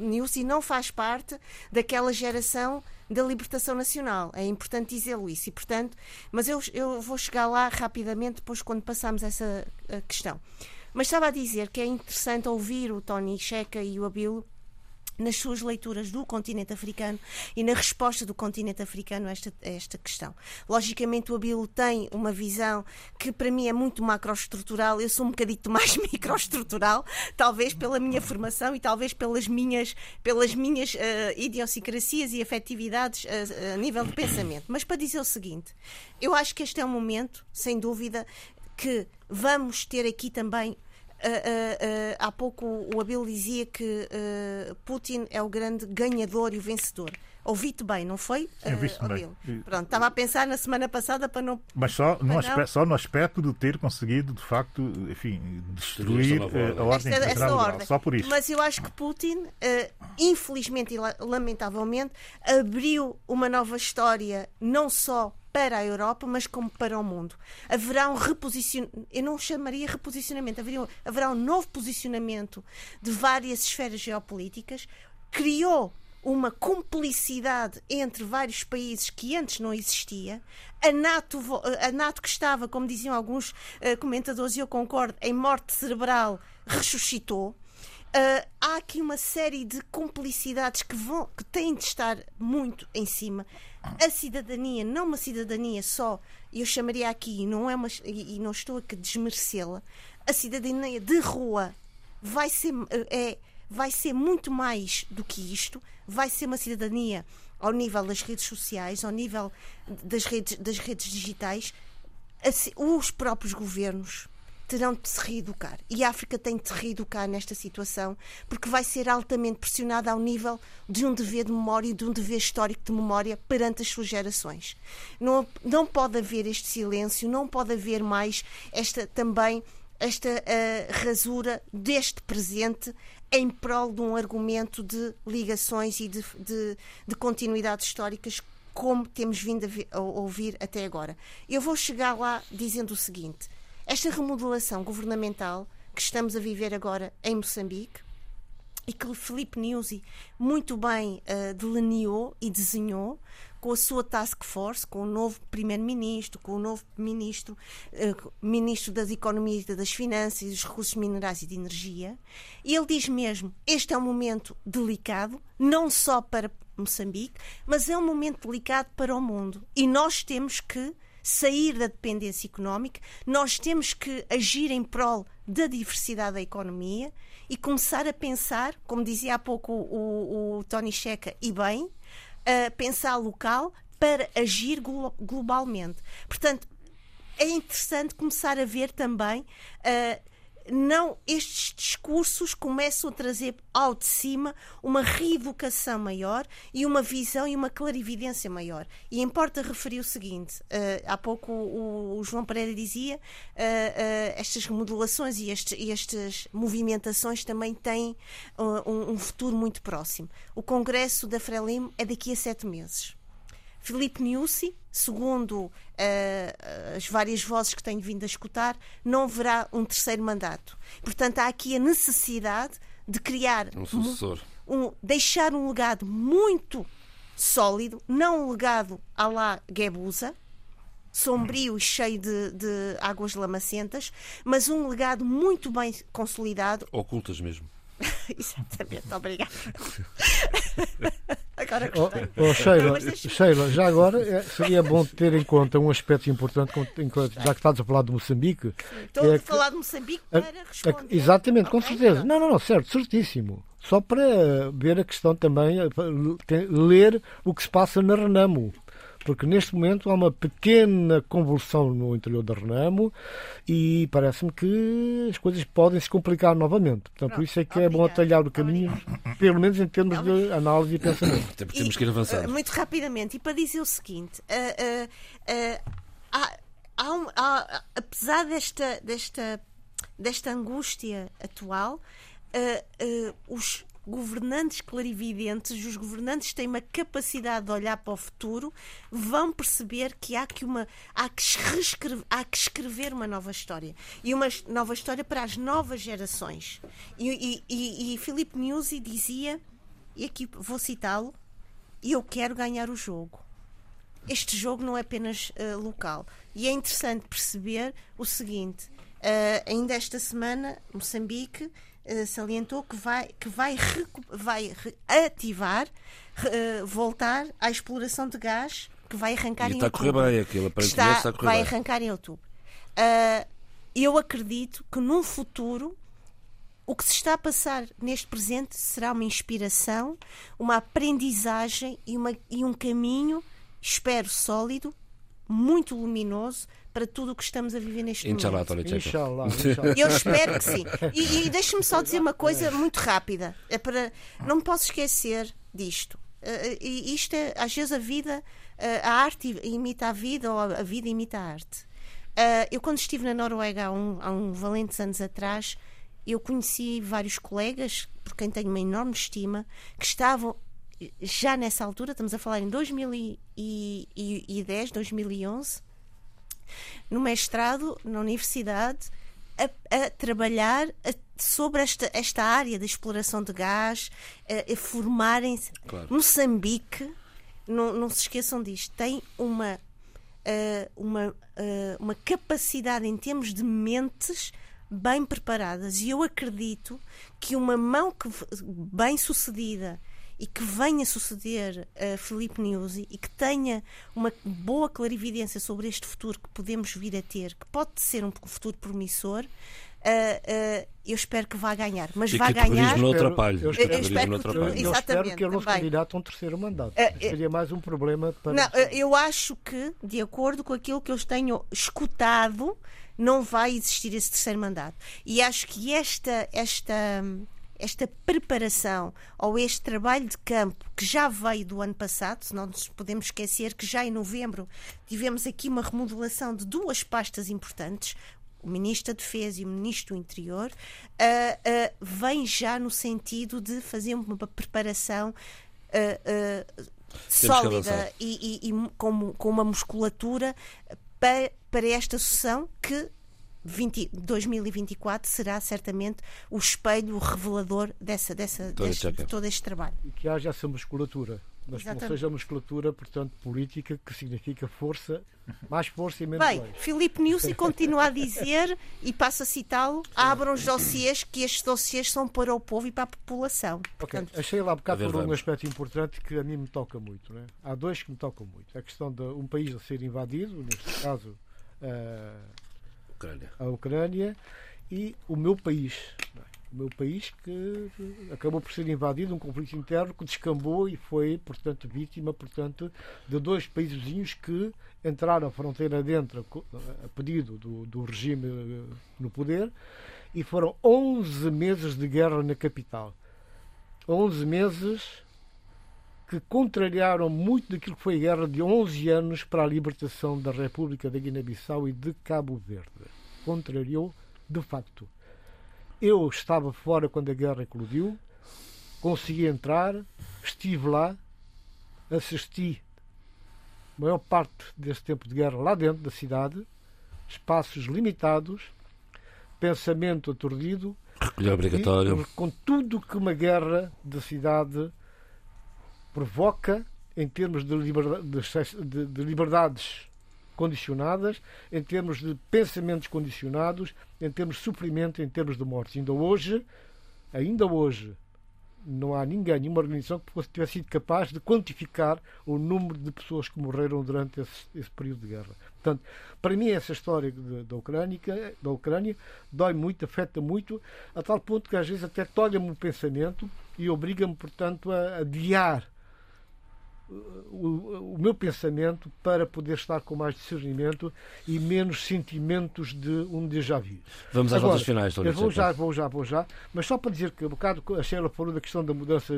Speaker 3: Niusi não faz parte daquela geração da libertação nacional. É importante dizê-lo isso. E, portanto, mas eu, eu vou chegar lá rapidamente depois quando passarmos essa questão. Mas estava a dizer que é interessante ouvir o Tony Checa e o Abilo nas suas leituras do continente africano e na resposta do continente africano a esta, a esta questão. Logicamente, o Abilo tem uma visão que para mim é muito macroestrutural, eu sou um bocadito mais microestrutural, talvez pela minha formação e talvez pelas minhas, pelas minhas uh, idiosincrasias e afetividades uh, a nível de pensamento. Mas para dizer o seguinte, eu acho que este é um momento, sem dúvida, que vamos ter aqui também há pouco o Abel dizia que Putin é o grande ganhador e o vencedor. Ouvi-te bem, não foi?
Speaker 4: Eu vi
Speaker 3: uh,
Speaker 4: bem.
Speaker 3: Pronto, estava a pensar na semana passada para não.
Speaker 4: Mas só no, aspecto, só no aspecto de ter conseguido, de facto, enfim, destruir uh, a ordem esta, esta ordem. Só por isso.
Speaker 3: Mas eu acho que Putin, uh, infelizmente e lamentavelmente, abriu uma nova história, não só para a Europa, mas como para o mundo. Haverá um reposicionamento, eu não chamaria reposicionamento, haverá, um novo posicionamento de várias esferas geopolíticas. Criou uma cumplicidade entre vários países que antes não existia. A NATO, a NATO que estava, como diziam alguns uh, comentadores, e eu concordo, em morte cerebral, ressuscitou. Uh, há aqui uma série de cumplicidades que, vão, que têm de estar muito em cima. A cidadania, não uma cidadania só, eu chamaria aqui, não é uma, e não estou a desmerecê-la, a cidadania de rua vai ser, é, vai ser muito mais do que isto, vai ser uma cidadania ao nível das redes sociais, ao nível das redes, das redes digitais. Os próprios governos terão de se reeducar. E a África tem de se reeducar nesta situação, porque vai ser altamente pressionada ao nível de um dever de memória e de um dever histórico de memória perante as suas gerações. Não, não pode haver este silêncio, não pode haver mais esta também esta uh, rasura deste presente em prol de um argumento de ligações e de, de, de continuidades históricas como temos vindo a, a, ouvir até agora. Eu vou chegar lá dizendo o seguinte: esta remodelação governamental que estamos a viver agora em Moçambique e que Felipe Nuzzi muito bem uh, delineou e desenhou com a sua task force, com o novo primeiro-ministro, com o novo ministro, uh, ministro das Economias das Finanças, dos Recursos Minerais e de Energia. E ele diz mesmo: este é um momento delicado, não só para Moçambique, mas é um momento delicado para o mundo. E nós temos que sair da dependência económica, nós temos que agir em prol da diversidade da economia e começar a pensar, como dizia há pouco o, o, o Tony Checa, e bem, a pensar local para agir globalmente. Portanto, é interessante começar a ver também uh, não estes discursos começam a trazer ao de cima uma reeducação maior e uma visão e uma clarividência maior. E importa referir o seguinte: uh, há pouco o, o, João Pereira dizia uh, uh, estas remodelações e, este, estas movimentações também têm um, um futuro muito próximo. O Congresso da Frelimo é daqui a sete meses. Filipe Niusi, segundo uh, as várias vozes que tenho vindo a escutar, não verá um terceiro mandato. Portanto, há aqui a necessidade de criar
Speaker 2: um sucessor.
Speaker 3: Um, deixar um legado muito sólido, não um legado à la Guebuza, sombrio e cheio de, de águas lamacentas, mas um legado muito bem consolidado.
Speaker 2: Ocultas mesmo.
Speaker 3: Exatamente, obrigada.
Speaker 5: agora gostei. Oh, oh, Sheila, Sheila, já agora é, seria bom ter em conta um aspecto importante, já que estás a falar de Moçambique.
Speaker 3: Sim, estou é a falar de Moçambique para responder.
Speaker 5: exatamente, okay, com certeza. Não, não, não, certo, certíssimo. Só para ver a questão também, ler o que se passa na Renamo porque neste momento há uma pequena convulsão no interior da Renamo e parece-me que as coisas podem se complicar novamente. Portanto, Pronto, por isso é que obrigado. é bom atalhar o caminho, obrigado. pelo menos em termos de análise e pensamento.
Speaker 2: Até porque temos que ir avançando.
Speaker 3: Muito rapidamente, e para dizer o seguinte, uh, uh, uh, há, há um, há, apesar desta, desta, desta angústia atual, os governantes clarividentes, os governantes têm uma capacidade de olhar para o futuro, vão perceber que há que, uma, há que, reescrever, há que escrever uma nova história. E uma nova história para as novas gerações. E, e, e, Filipe Nuzzi dizia, e aqui vou citá-lo, eu quero ganhar o jogo. Este jogo não é apenas uh, local. E é interessante perceber o seguinte: uh, ainda esta semana, Moçambique uh, salientou que vai, que vai, vai ativar, uh, voltar à exploração de gás que vai arrancar
Speaker 2: e
Speaker 3: em
Speaker 2: está
Speaker 3: outubro.
Speaker 2: a correr bem aquilo, aparentemente está, está a correr
Speaker 3: vai
Speaker 2: bem.
Speaker 3: arrancar em outubro. Uh, eu acredito que num futuro o que se está a passar neste presente será uma inspiração, uma aprendizagem e, uma, e um caminho, espero, sólido, muito luminoso para tudo o que estamos a viver neste
Speaker 2: Inshallah,
Speaker 3: momento.
Speaker 5: Inshallah,
Speaker 3: inshallah. Eu espero que sim. E, e deixe-me só dizer uma coisa muito rápida. É para, não me posso esquecer disto. e isto é, às vezes a vida, a arte imita a vida ou a vida imita a arte. eu, quando estive na Noruega há, um, há um valentes anos atrás, eu conheci vários colegas, por quem tenho uma enorme estima, que estavam já nessa altura, estamos a falar em 2010, 2011, no mestrado, na universidade, a, a trabalhar a, sobre esta, esta área da exploração de gás, a, a formarem-se. Claro. Moçambique, não, não se esqueçam disto, tem uma, uh, uma, uh, uma capacidade em termos de mentes bem preparadas. E eu acredito que uma mão que, bem sucedida e que venha suceder a Filipe Nuzzi e que tenha uma boa clarividência sobre este futuro que podemos vir a ter, que pode ser um futuro promissor, Uh, uh, eu espero que vá ganhar. Mas
Speaker 2: e
Speaker 3: vai ganhar.
Speaker 2: Não atrapalhe.
Speaker 5: Eu, espero, eu, espero que, eu, eu espero que ele não se candidate a um terceiro mandato. Uh, seria mais um problema para.
Speaker 3: Não, eu acho que, de acordo com aquilo que eu tenho escutado, não vai existir esse terceiro mandato. E acho que esta, esta, esta preparação ou este trabalho de campo que já veio do ano passado, se não nos podemos esquecer que já em novembro tivemos aqui uma remodelação de duas pastas importantes, o Ministro da Defesa e o Ministro do Interior, uh, uh, vem já no sentido de fazer uma preparação uh, sólida e, e, e com, com uma musculatura para, para esta sessão que 20, 2024 será certamente o espelho revelador dessa, dessa, deste, de todo este trabalho.
Speaker 5: E que haja essa musculatura, mas Exatamente. que não seja musculatura, portanto, política, que significa força, mais força e menos
Speaker 3: Bem, leis. Filipe Nussi continua a dizer, e passo a citá-lo, abram os dossiês, que estes dossiês são para o povo e para a população.
Speaker 5: Portanto, okay. Achei lá um bocado por um aspecto importante que a mim me toca muito. Né? Há dois que me tocam muito. A questão de um país a ser invadido, neste caso... Uh, Ucrânia. a Ucrânia e o meu país. O meu país que acabou por ser invadido, um conflito interno que descambou e foi, portanto, vítima portanto, de dois países vizinhos que entraram a fronteira dentro a pedido do, do regime eh, no poder e foram 11 meses de guerra na capital. 11 meses que contrariaram muito daquilo que foi a guerra de 11 anos para a libertação da República da Guiné-Bissau e de Cabo Verde. Contrariou de facto. Eu estava fora quando a guerra eclodiu, consegui entrar, estive lá, assisti a maior parte desse tempo de guerra lá dentro da cidade, espaços limitados, pensamento aturdido,
Speaker 2: obrigatório.
Speaker 5: E, com tudo que uma guerra da cidade provoca em termos de, de, de liberdades condicionadas, em termos de pensamentos condicionados, em termos de sofrimento, em termos de mortes. Ainda hoje, ainda hoje, não há ninguém, nenhuma organização que tivesse sido capaz de quantificar o número de pessoas que morreram durante esse, esse período de guerra. Portanto, para mim, essa história da, Ucrânia, da Ucrânia dói muito, afeta muito, a tal ponto que às vezes até tolha-me o pensamento e obriga-me, portanto, a adiar o, o, meu pensamento para poder estar com mais discernimento e menos sentimentos de um déjà vu.
Speaker 2: Vamos às Agora, voltas finais,
Speaker 5: Eu vou já, vou já, vou já, mas só para dizer que um bocado a Sheila falou da questão da mudança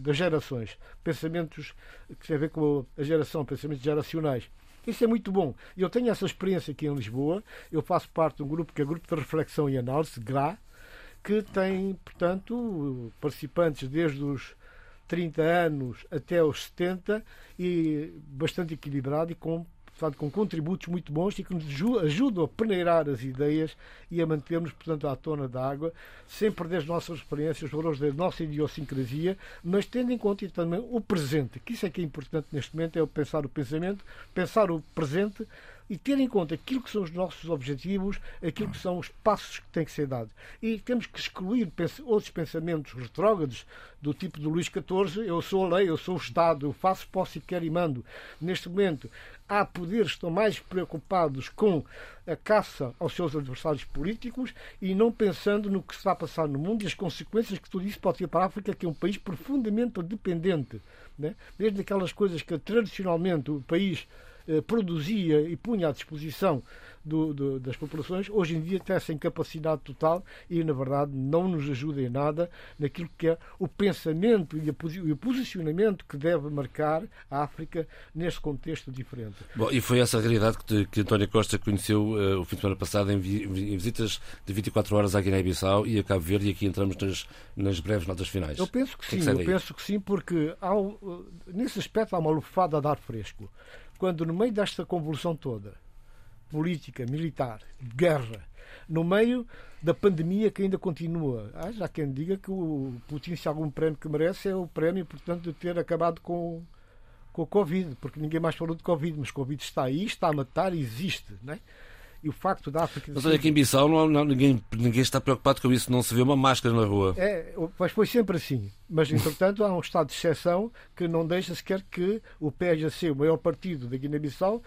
Speaker 5: das gerações, pensamentos que têm a ver com a geração, pensamentos geracionais. Isso é muito bom. Eu tenho essa experiência aqui em Lisboa. Eu faço parte de um grupo que é o Grupo de Reflexão e Análise, GRA, que tem, portanto, participantes desde os 30 anos até os 70 e bastante equilibrado e com portanto, com contributos muito bons e que nos ajudam a peneirar as ideias e a mantermos, portanto, à tona da água, sem perder as nossas experiências, os valores da nossa idiosincrasia, mas tendo em conta também o presente, que isso é que é importante neste momento, é pensar o pensamento, pensar o presente e ter em conta aquilo que são os nossos objetivos, aquilo que são os passos que têm que ser dados. E temos que excluir outros pensamentos retrógrados, do tipo do Luís XIV, eu sou a lei, eu sou o Estado, eu faço, posso e quero e mando. Neste momento, há poderes que estão mais preocupados com a caça aos seus adversários políticos e não pensando no que está a passar no mundo e as consequências que tudo isso pode ter para a África, que é um país profundamente dependente. Né? Desde aquelas coisas que tradicionalmente o país eh, produzia e punha à disposição do, do, das populações, hoje em dia tem essa incapacidade total e, na verdade, não nos ajuda em nada naquilo que é o pensamento e, a, e o posicionamento que deve marcar a África neste contexto diferente.
Speaker 2: Bom, e foi essa realidade que, que António Costa conheceu uh, o fim de semana passado em, vi, em, visitas de 24 horas à Guiné-Bissau e a Cabo Verde, e aqui entramos nas, nas breves notas finais.
Speaker 5: Eu penso que, que sim, é que eu penso que sim, porque há, nesse aspecto há uma lufada a dar fresco. Quando no meio desta convulsão toda política, militar, guerra, no meio da pandemia que ainda continua. Ah, já quem diga que o Putin, se algum prémio que merece, é o prémio, portanto, de ter acabado com, com o Covid, porque ninguém mais falou de Covid, mas Covid está aí, está a matar, existe. Né? E o facto da África.
Speaker 2: Mas olha, aqui em Bissau não, não, ninguém, ninguém está preocupado com isso, não se vê uma máscara na rua.
Speaker 5: É, mas foi sempre assim. Mas, entretanto, há um estado de exceção que não deixa sequer que o PSC, o maior partido da Guiné-Bissau,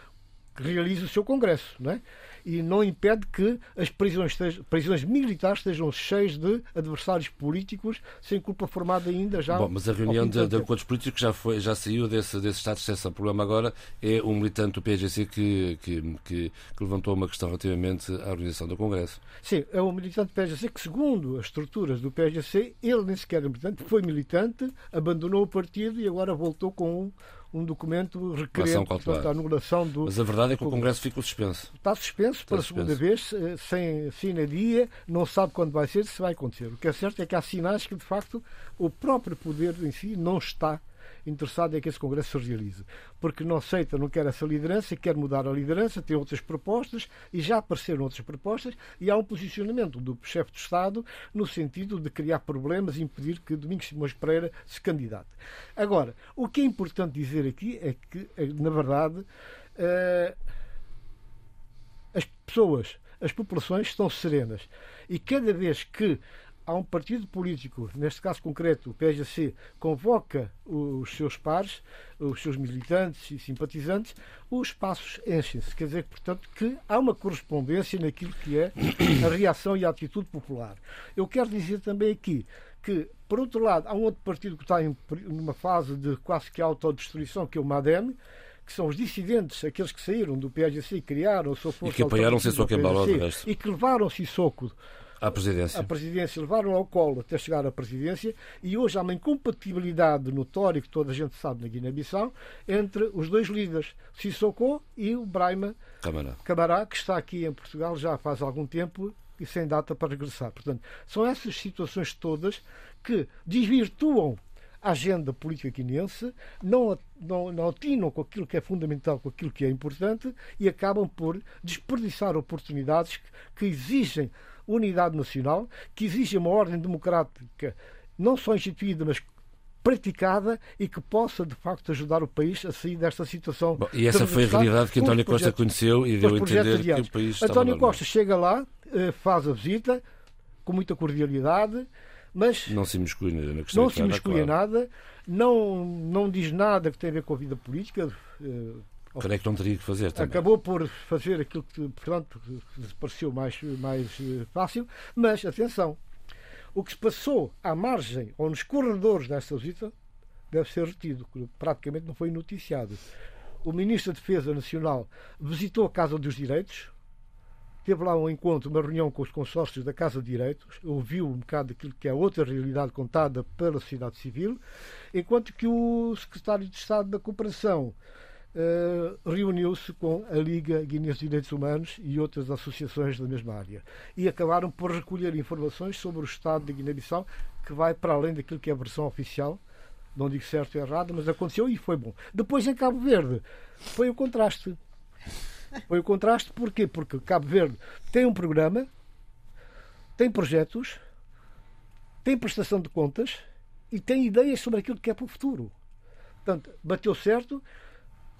Speaker 5: realize o seu congresso, não é? E não impede que as prisões, prisões militares estejam cheias de adversários políticos sem culpa formada ainda já.
Speaker 2: Bom, mas a reunião de, de acordos políticos já, foi, já saiu desse, desse estado de exceção. O problema agora é um militante do PSGC que, que, que, que, levantou uma questão relativamente à organização do Congresso.
Speaker 5: Sim, é um militante do PSGC que, segundo as estruturas do PSGC, ele nem sequer é militante, foi militante, abandonou o partido e agora voltou com um um documento requerendo portanto, a anulação do.
Speaker 2: Mas a verdade é que o Congresso ficou suspenso.
Speaker 5: Está suspenso Está pela suspenso. segunda vez, eh, sem fim dia, não sabe quando vai ser, se vai acontecer. O que é certo é que há sinais que, de facto, o próprio poder em si não está interessado em que esse Congresso se realize. Porque não aceita, não quer essa liderança, quer mudar a liderança, tem outras propostas e já apareceram outras propostas e há um posicionamento do chefe de Estado no sentido de criar problemas e impedir que Domingos Simões Pereira se candidate. Agora, o que é importante dizer aqui é que, eh, na verdade, eh, as pessoas, as populações estão serenas e cada vez que há um partido político, neste caso concreto, o PSC, convoca os seus pares, os seus militantes e simpatizantes, os espaços enchem-se. Quer dizer, portanto, que há uma correspondência naquilo que é a reação e a atitude popular. Eu quero dizer também aqui que, por outro lado, há um outro partido que está em uma fase de quase que autodestruição, que é o MADEM, que são os dissidentes, aqueles que saíram do PSC e criaram a sua força.
Speaker 2: E que apoiaram Sissoko Embalo,
Speaker 5: E que levaram Sissoko
Speaker 2: à presidência.
Speaker 5: A presidência levaram ao colo até chegar à presidência e hoje há uma incompatibilidade notória que toda a gente sabe na Guiné-Bissau entre os dois líderes, Sissoko e o Braima Camará. Camará, que está aqui em Portugal já faz algum tempo e sem data para regressar. Portanto, são essas situações todas que desvirtuam a agenda política guineense, não, não, não atinam com aquilo que é fundamental, com aquilo que é importante e acabam por desperdiçar oportunidades que, que exigem unidade nacional, que exige uma ordem democrática não só instituída, mas praticada e que possa, de facto, ajudar o país a sair desta situação.
Speaker 2: Bom, e essa foi a realidade que António Costa conheceu e deu a entender que o país
Speaker 5: António Costa chega lá, eh, faz a visita com muita cordialidade, mas
Speaker 2: não se na questão
Speaker 5: não se claro. nada, não, não diz nada que tem a ver com a vida política.
Speaker 2: Creio que não teria que fazer também.
Speaker 5: Acabou por fazer aquilo que, portanto, pareceu mais, mais eh, fácil, mas atenção, o que se passou à margem ou nos corredores desta visita deve ser retido, praticamente não foi noticiado. O Ministro da Defesa Nacional visitou a Casa dos Direitos, teve lá um encontro, uma reunião com os consórcios da Casa de Direitos, ouviu um bocado daquilo que é outra realidade contada pela sociedade civil, enquanto que o Secretário de Estado da Cooperação Uh, reuniu-se com a Liga Guinense de Direitos Humanos e outras associações da mesma área. E acabaram por recolher informações sobre o estado da Guiné-Bissau, que vai para além daquilo que é a versão oficial. Não digo certo ou errado, mas aconteceu e foi bom. Depois, em Cabo Verde, foi o contraste. Foi o contraste porquê? Porque Cabo Verde tem um programa, tem projetos, tem prestação de contas e tem ideias sobre aquilo que é para o futuro. Portanto, bateu certo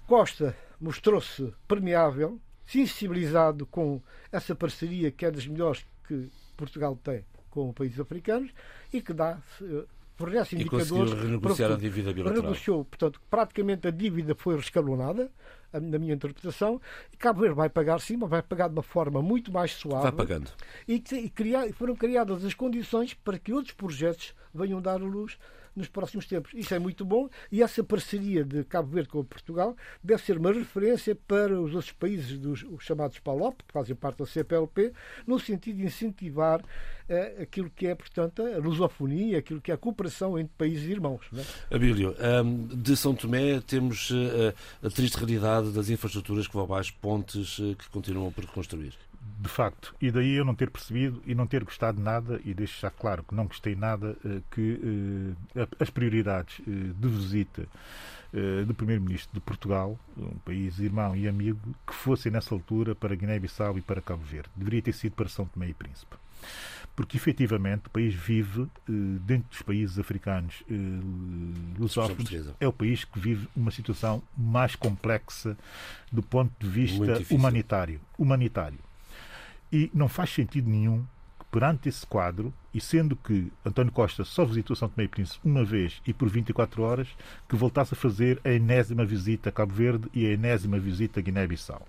Speaker 5: Costa mostrou-se permeável, sensibilizado com essa parceria que é das melhores que Portugal tem com países africanos e que dá eh, fornece indicadores. E
Speaker 2: renegociar a dívida bilateral.
Speaker 5: Renegociou, portanto, praticamente a dívida foi rescalonada, na minha interpretação, e Cabo Verde vai pagar sim, mas vai pagar de uma forma muito mais suave.
Speaker 2: Vai pagando.
Speaker 5: E, e criar, foram criadas as condições para que outros projetos venham dar luz nos próximos tempos. Isso é muito bom e essa parceria de Cabo Verde com Portugal deve ser uma referência para os outros países dos chamados PALOP, que fazem parte da CPLP, no sentido de incentivar uh, aquilo que é, portanto, a lusofonia, aquilo que é a cooperação entre países irmãos.
Speaker 2: É? Abílio, um, de São Tomé temos uh, a triste realidade das infraestruturas que vão abaixo, pontes uh, que continuam por reconstruir
Speaker 4: de facto. E daí eu não ter percebido e não ter gostado nada, e deixo já claro que não gostei nada, eh, que eh, as prioridades eh, de visita do Primeiro-Ministro de Portugal, um país irmão e amigo, que fossem nessa altura para Guiné-Bissau e para Cabo Verde. Deveria ter sido para São Tomé e Príncipe. Porque efetivamente o país vive, dentro dos países africanos lusófonos, é o país que vive uma situação mais complexa do ponto de vista humanitário. humanitário e não faz sentido nenhum que, perante esse quadro, e sendo que António Costa só visitou São Tomé e Príncipe uma vez e por 24 horas, que voltasse a fazer a enésima visita a Cabo Verde e a enésima visita a Guiné-Bissau.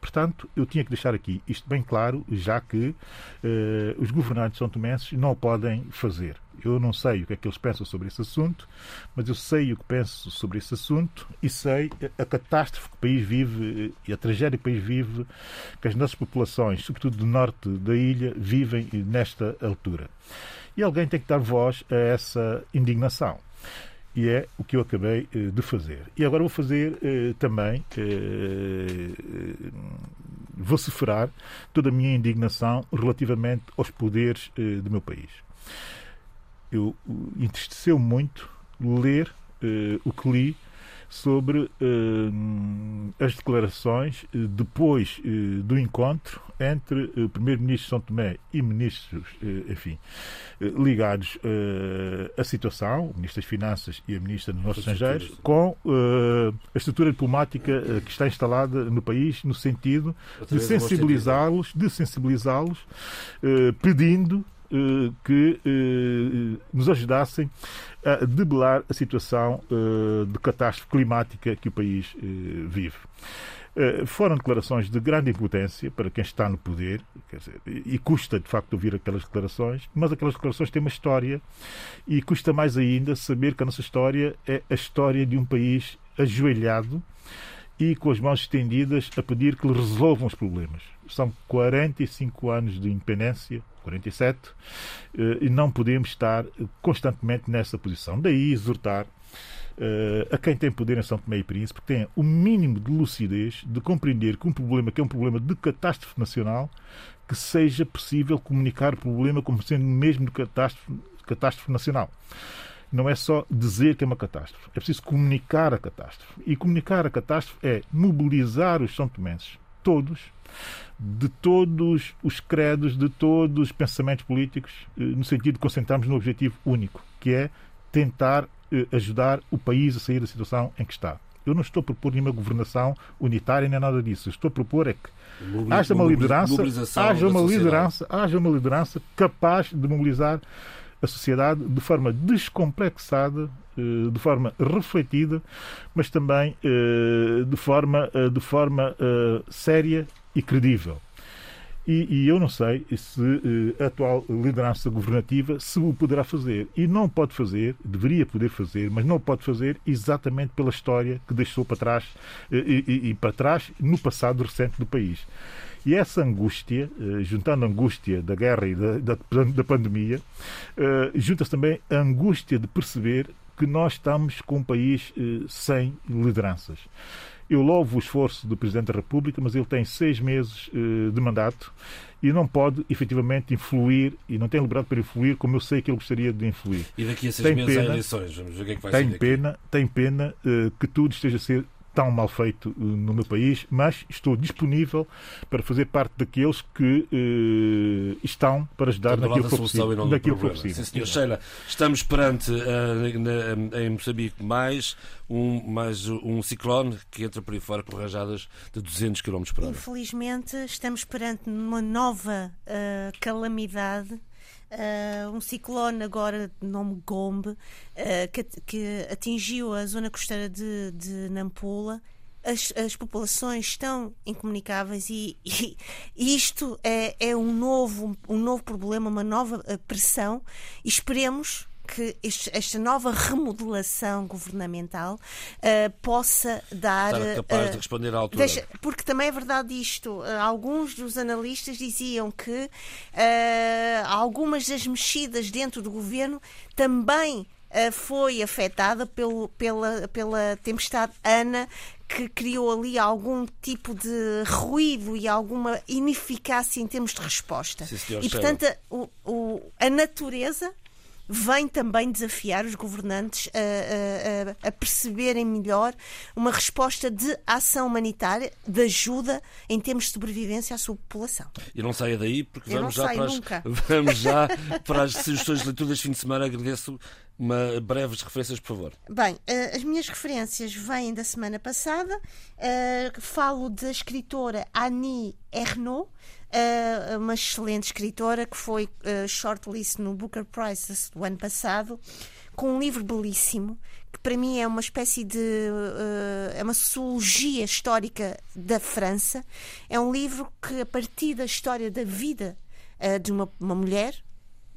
Speaker 4: Portanto, eu tinha que deixar aqui isto bem claro, já que eh, os governantes são tomenses não o podem fazer. Eu não sei o que é que eles pensam sobre esse assunto, mas eu sei o que penso sobre esse assunto e sei a catástrofe que o país vive e a tragédia que o país vive, que as nossas populações, sobretudo do norte da ilha, vivem nesta altura. E alguém tem que dar voz a essa indignação. E é o que eu acabei eh, de fazer. E agora vou fazer eh, também, eh, vociferar toda a minha indignação relativamente aos poderes do meu país eu entristeceu muito ler o que li sobre as declarações depois do encontro entre o primeiro-ministro de São Tomé e ministros, enfim, ligados à situação, o ministro das Finanças e a ministra dos Negócios Estrangeiros, com a estrutura diplomática que está instalada no país no sentido de sensibilizá-los, de sensibilizá-los, pedindo eh, que eh, nos ajudassem a debelar a situação eh, de catástrofe climática que o país vive. Foram declarações de grande impotência para quem está no poder, dizer, e custa de facto ouvir aquelas declarações, mas aquelas declarações têm uma história e custa mais ainda saber que a nossa história é a história de um país ajoelhado e com as mãos estendidas a pedir que lhe resolvam os problemas. São 45 anos de independência, 47, eh, e não podemos estar constantemente nessa posição. Daí exortar Uh, a quem tem poder em São Tomé e Príncipe, que tenha o mínimo de lucidez de compreender que um problema que é um problema de catástrofe nacional, que seja possível comunicar o problema como sendo mesmo de catástrofe, catástrofe nacional. Não é só dizer que é uma catástrofe, é preciso comunicar a catástrofe. E comunicar a catástrofe é mobilizar os são tomenses, todos, de todos os credos, de todos os pensamentos políticos, eh, no sentido de concentrarmos no objetivo único, que é tentar ajudar o país a sair da situação em que está. Eu não estou a propor nenhuma governação unitária nem nada disso. Estou a propor é que haja uma liderança, haja uma liderança, haja uma liderança capaz de mobilizar a sociedade de forma descomplexada, eh, de forma refletida, mas também de forma, de forma séria e credível. E, e, eu não sei se uh, a atual liderança governativa se o poderá fazer. E não pode fazer, deveria poder fazer, mas não pode fazer exatamente pela história que deixou para trás uh, e, e, para trás no passado recente do país. E essa angústia, uh, juntando a angústia da guerra e da, da, da pandemia, junta-se também a angústia de perceber que nós estamos com um país sem lideranças. Eu louvo o esforço do Presidente da República, mas ele tem seis meses uh, de mandato e não pode efetivamente influir e não tem liberdade para influir como eu sei que ele gostaria de influir.
Speaker 2: E daqui a seis tem meses pena, há eleições, vamos ver o que é que vai
Speaker 4: tem pena, Tem pena uh, que tudo esteja a ser tão mal feito uh, no meu país, mas estou disponível para fazer parte daqueles que uh, estão para ajudar naquilo que for possível. Naquilo
Speaker 2: for possível. Sim, senhor Sheila, estamos perante uh, na, em Moçambique mais um, mais um ciclone que entra por aí fora com rajadas de 200 km por hora.
Speaker 3: Infelizmente, estamos perante uma nova uh, calamidade Uh, um ciclone agora de nome Gombe, uh, que, que, atingiu a zona costeira de, de Nampula. As, as, populações estão incomunicáveis e, e, isto é, é, um, novo, um novo problema, uma nova pressão e esperemos que este, esta nova remodelação governamental uh, possa dar.
Speaker 2: Estar capaz uh, de responder à altura. Deixa,
Speaker 3: porque também é verdade isto. Uh, alguns dos analistas diziam que algumas das mexidas dentro do governo também foi afetada pelo, pela, pela tempestade Ana, que criou ali algum tipo de ruído e alguma ineficácia em termos de resposta.
Speaker 2: Sim,
Speaker 3: e, portanto, a, o, a natureza vem também desafiar os governantes a, a, a, perceberem melhor uma resposta de ação humanitária, de ajuda em termos de sobrevivência à sua população.
Speaker 2: E não saia daí, porque vamos já, para as, vamos já para as sugestões de leitura deste fim de semana. Agradeço uma breves referências, por favor.
Speaker 3: Bem, eh, as minhas referências vêm da semana passada. Eh, falo da escritora Annie Ernaux, eh, uma excelente escritora que foi shortlist no Booker Prize do ano passado, com um livro belíssimo que para mim é uma espécie de é uma sociologia histórica da França. É um livro que a partir da história da vida de uma, uma mulher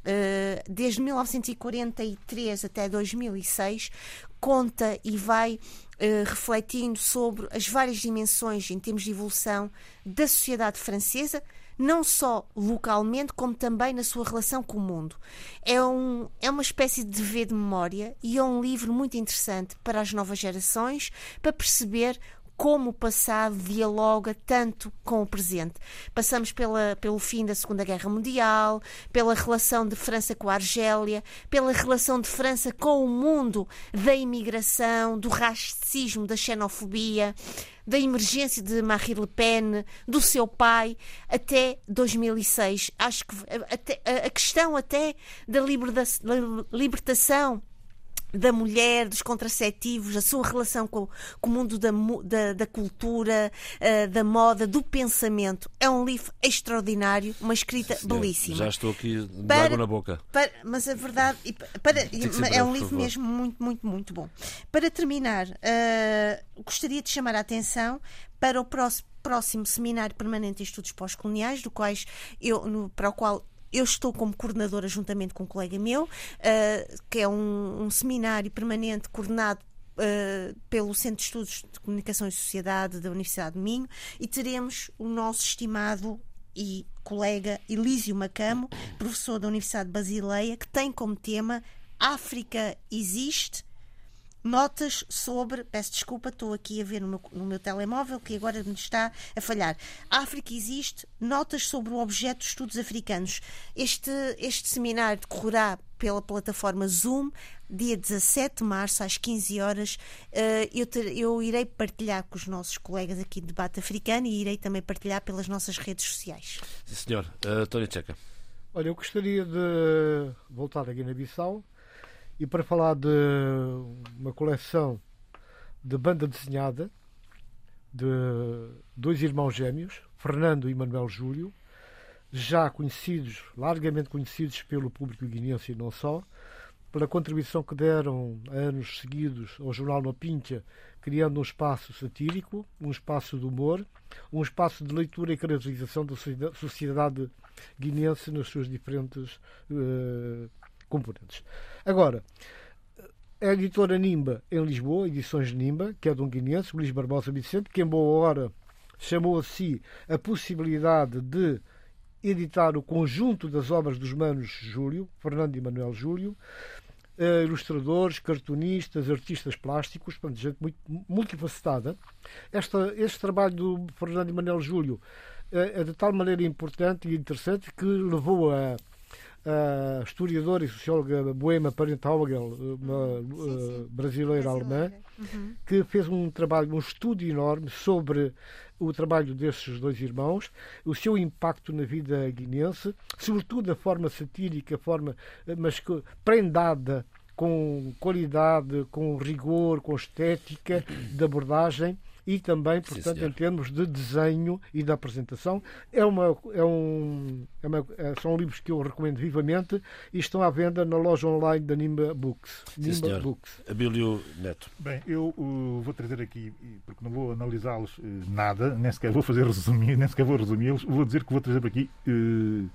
Speaker 3: eh, desde 1943 até 2006, conta e vai uh, refletindo sobre as várias dimensões em termos de evolução da sociedade francesa, não só localmente, como também na sua relação com o mundo. É, um, é uma espécie de dever de memória e é um livro muito interessante para as novas gerações, para perceber como o passado dialoga tanto com o presente. Passamos pela, pelo fim da Segunda Guerra Mundial, pela relação de França com a Argélia, pela relação de França com o mundo da imigração, do racismo, da xenofobia, da emergência de Marine Le Pen, do seu pai, até 2006. Acho que até, a questão até da libertação da mulher, dos contraceptivos, a sua relação com, com o mundo da, da, da cultura, uh, da moda, do pensamento. É um livro extraordinário, uma escrita Sim, belíssima.
Speaker 2: Já estou aqui de para, água na boca.
Speaker 3: Para, mas a verdade para, é um livro mesmo muito, muito, muito bom. Para terminar, uh, gostaria de chamar a atenção para o próximo próximo seminário permanente de estudos pós-coloniais, do quais eu, no, para o qual eu estou como coordenadora juntamente com um colega meu, uh, que é um, um, seminário permanente coordenado Uh, pelo Centro de Estudos de Comunicação e Sociedade da Universidade de Minho e teremos o nosso estimado e colega Elísio Macamo, professor da Universidade de Basileia, que tem como tema África existe notas sobre. Peço desculpa, estou aqui a ver no meu, no meu, telemóvel que agora me está a falhar. A África existe, notas sobre o objeto de estudos africanos. Este, este seminário decorrerá pela plataforma Zoom, dia 17 de março, às 15 horas. Uh, eu, ter, eu irei partilhar com os nossos colegas aqui de debate africano e irei também partilhar pelas nossas redes sociais.
Speaker 2: Sim, senhor. Uh, Tony Checa.
Speaker 5: Olha, eu gostaria de voltar a Guiné-Bissau e para falar de uma coleção de banda desenhada de dois irmãos gêmeos, Fernando e Manuel Júlio, já conhecidos, largamente conhecidos pelo público guineense e não só, pela contribuição que deram anos seguidos ao jornal No Pincha, criando um espaço satírico, um espaço de humor, um espaço de leitura e caracterização da sociedade guineense nas suas diferentes uh, componentes. Agora, a editora Nimba em Lisboa, Edições Nimba, que é de um guineense, Luís Barbosa Vicente, que em boa hora chamou a si a possibilidade de editar o conjunto das obras dos manos Júlio, Fernando e Manuel Júlio, uh, ilustradores, cartunistas, artistas plásticos, portanto, gente muito multifacetada. Esta, este trabalho do Fernando e Manuel Júlio uh, é de tal maneira importante e interessante que levou a a historiadora e socióloga Boema Parentauegel, uma sim, sim. brasileira alemã, uhum. que fez um trabalho, um estudo enorme sobre o trabalho desses dois irmãos, o seu impacto na vida guinense, sobretudo a forma satírica, a forma, mas prendada com qualidade, com rigor, com estética de abordagem e também, portanto, Sim, em termos de desenho e de apresentação. É, uma, é um É uma, é, são livros que eu recomendo vivamente e estão à venda na loja online da Nimba Books.
Speaker 2: Sim, Nimba Books. Abílio Neto.
Speaker 4: Bem, eu uh, vou trazer aqui, porque não vou analisá-los uh, nada, nem sequer vou fazer resumir, nem sequer vou resumi-los, vou dizer que vou trazer aqui uh,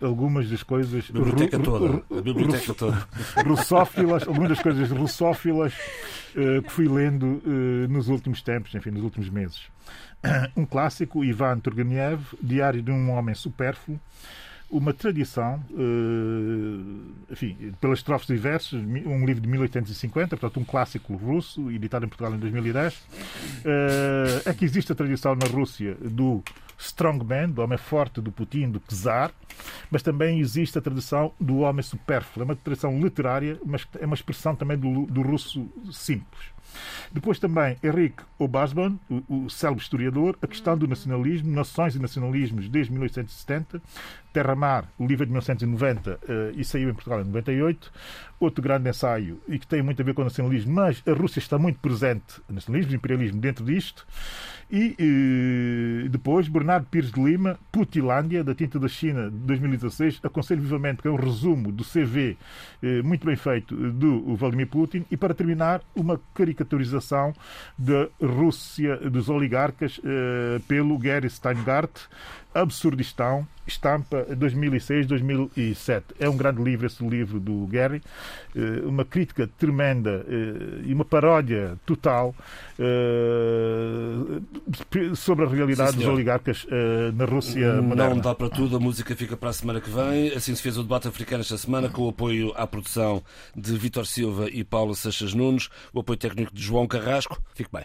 Speaker 4: algumas das coisas.
Speaker 2: A biblioteca toda. A biblioteca toda.
Speaker 4: Russófilas, algumas das coisas russófilas que fui lendo nos últimos tempos, enfim, nos últimos meses. um clássico, Ivan Turgenev, Diário de um Homem Supérfluo, uma tradição, eh, enfim, pelas estrofes versos, um livro de 1850, portanto um clássico russo, editado em Portugal em 2010. Eh, é que existe a tradição na Rússia do strongman, do homem forte, do Putin, do czar, mas também existe a tradição do homem supérfluo. É uma tradição literária, mas é uma expressão também do, do russo simples. Depois também Henrique Obasban, o, o célebre historiador, a questão do nacionalismo, nações e nacionalismos desde 1870, Terra Mar, o livro de 1990 uh, eh, e saiu em Portugal em 98, outro grande ensaio e que tem muito a ver com o nacionalismo, mas a Rússia está muito presente, nacionalismo e imperialismo dentro disto. E eh, depois, Bernardo Pires de Lima, Putilândia, da Tinta da China, de 2016. Aconselho vivamente que é um resumo do CV eh, muito bem feito do Vladimir Putin. E para terminar, uma caricaturização da Rússia dos oligarcas eh, pelo Gary Steingart, Absurdistão, estampa 2006-2007. É um grande livro esse livro do Gary, eh, uma crítica tremenda eh, e uma paródia total eh, sobre a realidade Sim, dos oligarcas na Rússia moderna.
Speaker 2: Não dá para tudo, a música fica para a semana que vem. Assim se fez o debate africano esta semana, com o apoio à produção de Vítor Silva e Paulo Seixas Nunes, o apoio técnico de João Carrasco. Fique bem.